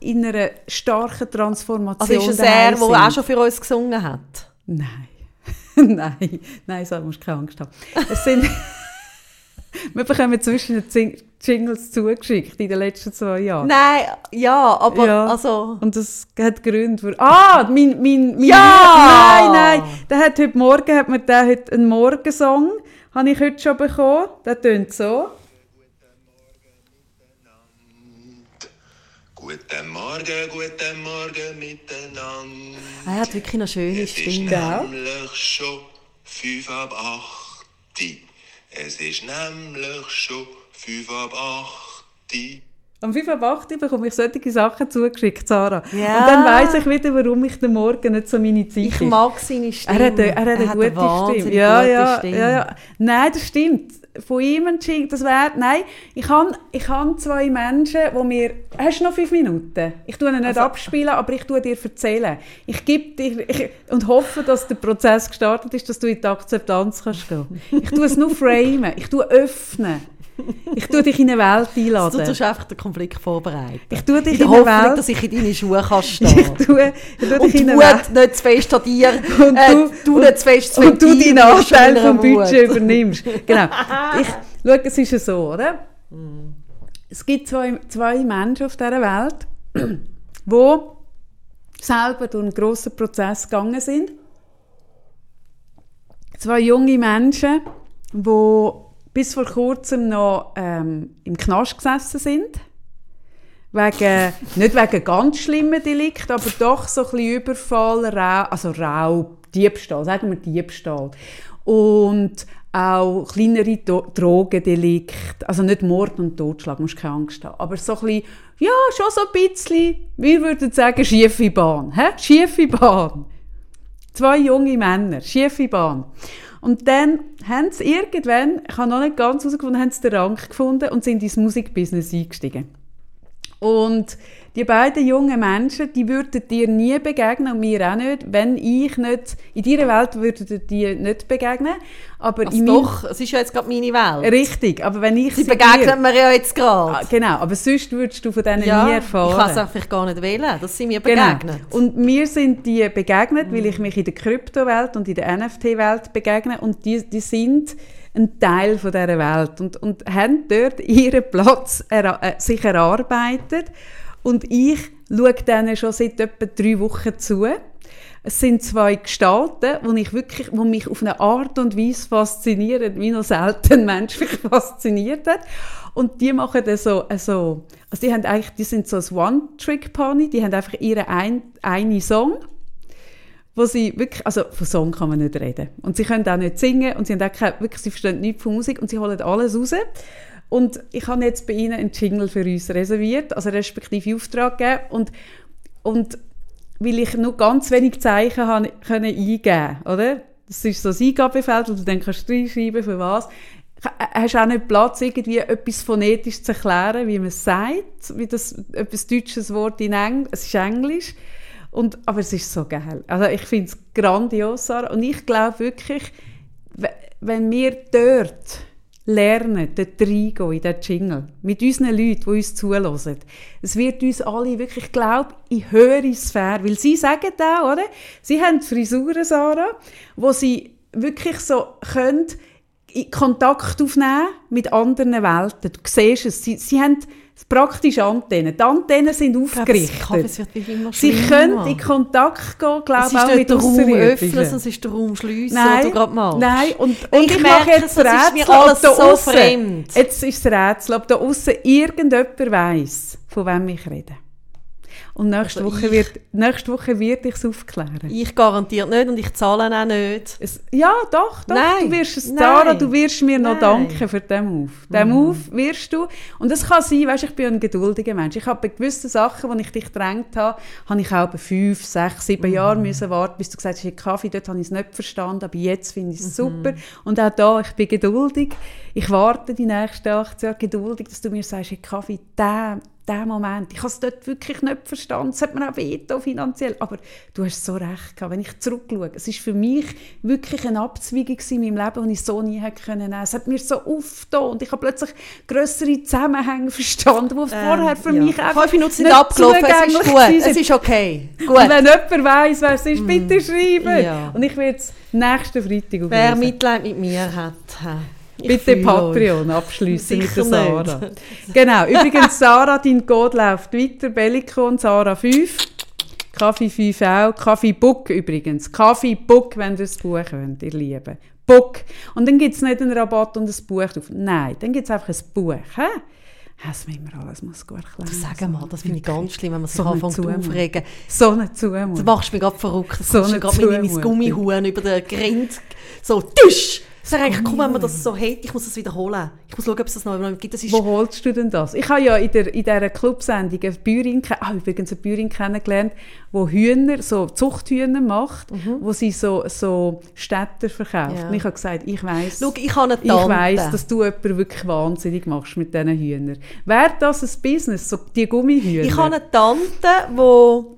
die in einer starken Transformation Also ist es er, der sind. auch schon für uns gesungen hat? Nein. nein, nein, so musst du keine Angst haben. Es sind, Wir bekommen zwischen Jingles zugeschickt in den letzten zwei Jahren. Nein, ja, aber Ja. also... Und das hat Gründe für... Ah, mein... mein, mein Ja! Nein, nein. Der hat heute Morgen hat mir der heute einen Morgensong, habe ich heute schon bekommen. Der tönt so. Guten Morgen, guten Morgen miteinander. Er hat wirklich eine schöne Es ist Stimme. Ja. nämlich schon fünf ab acht. Es ist nämlich schon fünf ab acht. Am 5 ab 8 Uhr bekomme ich solche Sachen zugeschickt, Sarah. Ja. Und dann weiss ich wieder, warum ich den Morgen nicht so meine Zeit Ich mag seine Stimme. Er hat, eine- er hat eine gute wahnsinnig Stimme. Ja, gute ja, Stimme. ja, ja. Nein, das stimmt. Von ihm Jingle, das wäre... Nein, ich habe ich han zwei Menschen, die mir... Hast du noch fünf Minuten? Ich tue ihn nicht Also- abspielen, aber ich tue dir erzählen. Ich gebe dir... Ich, und hoffe, dass der Prozess gestartet ist, dass du in die Akzeptanz kannst gehen. Ich tue es nur framen. Ich tue öffnen. Ich tue dich in eine Welt Also, einladen. du tust einfach den Konflikt vorbereiten. Ich tue dich in der in eine Welt... dass ich in deine Schuhe kann Ich stehen tue, ich tue dich in eine Welt... Nicht zu fest an dir, Und äh, du- du und- nicht zu fest zu und du deinen Anteil vom. Budget übernimmst. Genau. Ich, schau, es ist ja so, oder? Es gibt zwei, zwei Menschen auf dieser Welt, die selber durch einen grossen Prozess gegangen sind. Zwei junge Menschen, die bis vor kurzem noch ähm, im Knast gesessen sind. Wegen, nicht wegen ganz schlimmen Delikten, aber doch so ein bisschen Überfall, Raub, also Raub, Diebstahl, sagen wir Diebstahl. Und auch kleinere Do Drogendelikte, also nicht Mord und Totschlag, musst keine Angst haben, aber so ein bisschen, ja, schon so ein bisschen, wir würden sagen, schiefe Bahn, hä? schiefe Bahn. Zwei junge Männer, schiefe Bahn. Und dann haben sie irgendwann, ich habe noch nicht ganz herausgefunden, haben sie den Rang gefunden und sind ins Musikbusiness eingestiegen. Und die beiden jungen Menschen, die würden dir nie begegnen und mir auch nicht, wenn ich nicht, in dieser Welt würden die nicht begegnen. Aber Also doch, es ist ja jetzt gerade meine Welt. Richtig, aber wenn ich Sie dir- begegnen mir ja jetzt Ah, gerade. Genau, aber sonst würdest du von denen nie Ja, ich erfahren. kann es einfach gar nicht wählen, dass sie mir Genau. begegnen. Und mir sind die begegnet, weil ich mich in der Kryptowelt und in der NFT-Welt begegne und die, die sind ein Teil von dieser Welt und, und haben dort ihren Platz era äh, sich erarbeitet und ich schaue denen schon seit etwa drei Wochen zu. Es sind zwei Gestalten, wo, ich wirklich, wo mich auf eine Art und Weise faszinieren, wie noch selten ein Mensch mich fasziniert hat. Und die machen dann so, also, also die, haben eigentlich, die sind so ein One-Trick-Pony, die haben einfach ihren ein, einen Song, wo sie wirklich, also von Song kann man nicht reden. Und sie können auch nicht singen und sie haben auch keine, wirklich, sie verstehen nichts von Musik und sie holen alles raus. Und ich habe jetzt bei ihnen einen Jingle für uns reserviert, also respektive Auftrag gegeben und, und weil ich nur ganz wenig Zeichen habe können eingeben, oder? Das ist so ein Eingabefeld, wo du dann kannst reinschreiben für was. Äh, Hast auch nicht Platz, irgendwie etwas phonetisch zu erklären, wie man es sagt, wie das etwas deutsches Wort in Englisch, es ist Englisch. Und, aber es ist so geil. Also ich finde es grandios, Sarah. Und ich glaube wirklich, we- wenn wir dort lernen, dort reingehen, in diesen Jingle, mit unseren Leuten, die uns zuhören, es wird uns alle wirklich, ich glaube, in höhere Sphäre, weil sie sagen auch, oder? Sie haben Frisuren, Sarah, wo sie wirklich so können, in Kontakt aufnehmen mit anderen Welten. Du siehst es, sie, sie haben praktisch Antennen. Die Antennen sind Ich glaube, aufgerichtet. es wird immer Sie können in Kontakt gehen, glaube ist ich, auch mit der Raum öffnen, es ist der Raum schliessen, Nein, gerade machst. nein, und, Und ich ich mache jetzt das ist Rätsel, mir ob alles so aussen- fremd. Jetzt ist das Rätsel, ob da außen irgendjemand weiss, von wem ich rede. Und nächste, Also Woche, ich- wird, nächste Woche wird ich es aufklären. Ich garantiert nicht und ich zahle auch nicht. Es, ja, doch, doch. Nein, du wirst es, Sarah, du wirst mir noch nein. danken für diesen Move. Den Move wirst du. Und es kann sein, weißt, ich bin ein geduldiger Mensch. Ich habe bei gewissen Sachen, die ich dich gedrängt habe, habe ich auch fünf, sechs, sieben Jahren müssen warten, bis du gesagt hast, hey, Kaffee, dort habe ich es nicht verstanden, aber jetzt finde ich es super. Und auch da, ich bin geduldig. Ich warte die nächsten acht Jahre geduldig, dass du mir sagst, hey, Kaffee, der, der Moment, ich habe es dort wirklich nicht verstanden, es hat mir auch wehgetan finanziell, aber du hast so recht gehabt, wenn ich zurückschaue, es ist für mich wirklich eine Abzweigung in meinem Leben, die ich so nie hätte können. Es hat mir so aufgetan und ich habe plötzlich grössere Zusammenhänge verstanden, die vorher für Ähm, ja. mich einfach Fünf Minuten sind nicht abgelaufen, es ist gut, es ist okay. Und Gut. wenn jemand weiss, wer es ist, bitte schreiben. Ja. Und ich werde es nächsten Freitag Wer auflösen. Mitleid mit mir hat? Ich Bitte Patreon abschließen mit der Sarah. Genau. Übrigens, Sarah, dein Code läuft weiter. Bellicon, Sarah 5. Kaffee 5 auch. Kaffee Book übrigens. Kaffee Book, wenn ihr das Buch wollt, ihr Lieben. Book. Und dann gibt es nicht einen Rabatt und ein Buch drauf. Nein, dann gibt es einfach ein Buch. Hä? Das müssen wir alles muss gut erklären. Sag mal, das finde ich ganz schlimm, wenn man sich So anfängt aufregen. So eine Zumutung. Das machst du mich gerade verrückt. Das So eine gerade mit meinem. Gummihuhn über den Grind. So, tisch! Das wäre eigentlich cool, wenn man das so hätte. Ich muss das wiederholen. Ich muss schauen, ob es das noch gibt. Das ist Wo holst du denn das? Ich habe ja in, der, in dieser Clubsendung eine Bäuerin, ah, übrigens eine Bäuerin kennengelernt, die Hühner, so Zuchthühner macht, wo sie so, so Städter verkauft. Mhm. Ja. Und ich habe gesagt, ich weiss, Schau, ich habe ich weiss, dass du jemanden wirklich wahnsinnig machst mit diesen Hühnern. Wäre das ein Business, so die Gummihühner? Ich habe eine Tante, wo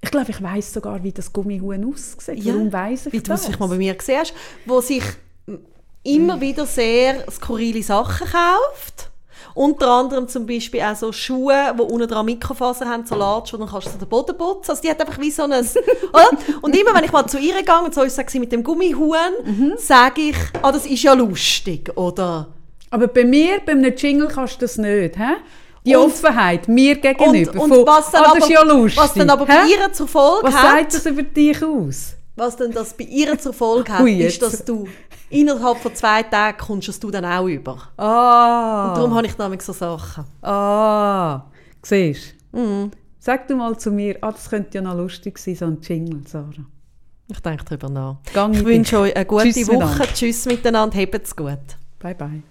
ich glaube, ich weiss sogar, wie das Gummihuhn aussieht. Ja, Warum weiss ich wie du das? es vielleicht mal bei mir gesehen hast, wo sich immer wieder sehr skurrile Sachen kauft. Unter anderem zum Beispiel auch so Schuhe, die unten dran Mikrofaser haben, so Latschen, und dann kannst du so den Boden putzen. Also die hat einfach wie so ein... oder? Und immer, wenn ich mal zu ihr gegangen und so ist sie mit dem Gummihuhn, Mhm. sage ich, ah, das ist ja lustig, oder... Aber bei mir, bei einem Jingle kannst du das nicht, hä? Die Und- Offenheit mir gegenüber. und von, was dann ah, aber, ja lustig. was dann aber bei ihr zur Folge Was hat... sagt das über dich aus? Was denn das bei ihr zur Folge hat, Ui, ist, dass du innerhalb von zwei Tagen kommst du dann auch über. Ah. Darum habe ich nämlich so Sachen. Ah. Siehst du? Mhm. Sag du mal zu mir, ah, das könnte ja noch lustig sein, so ein Jingle, Sarah. Ich denke darüber nach. Gang Ich wünsche euch eine gute Tschüss Woche. miteinander. Tschüss miteinander. Habt's gut. Bye, bye.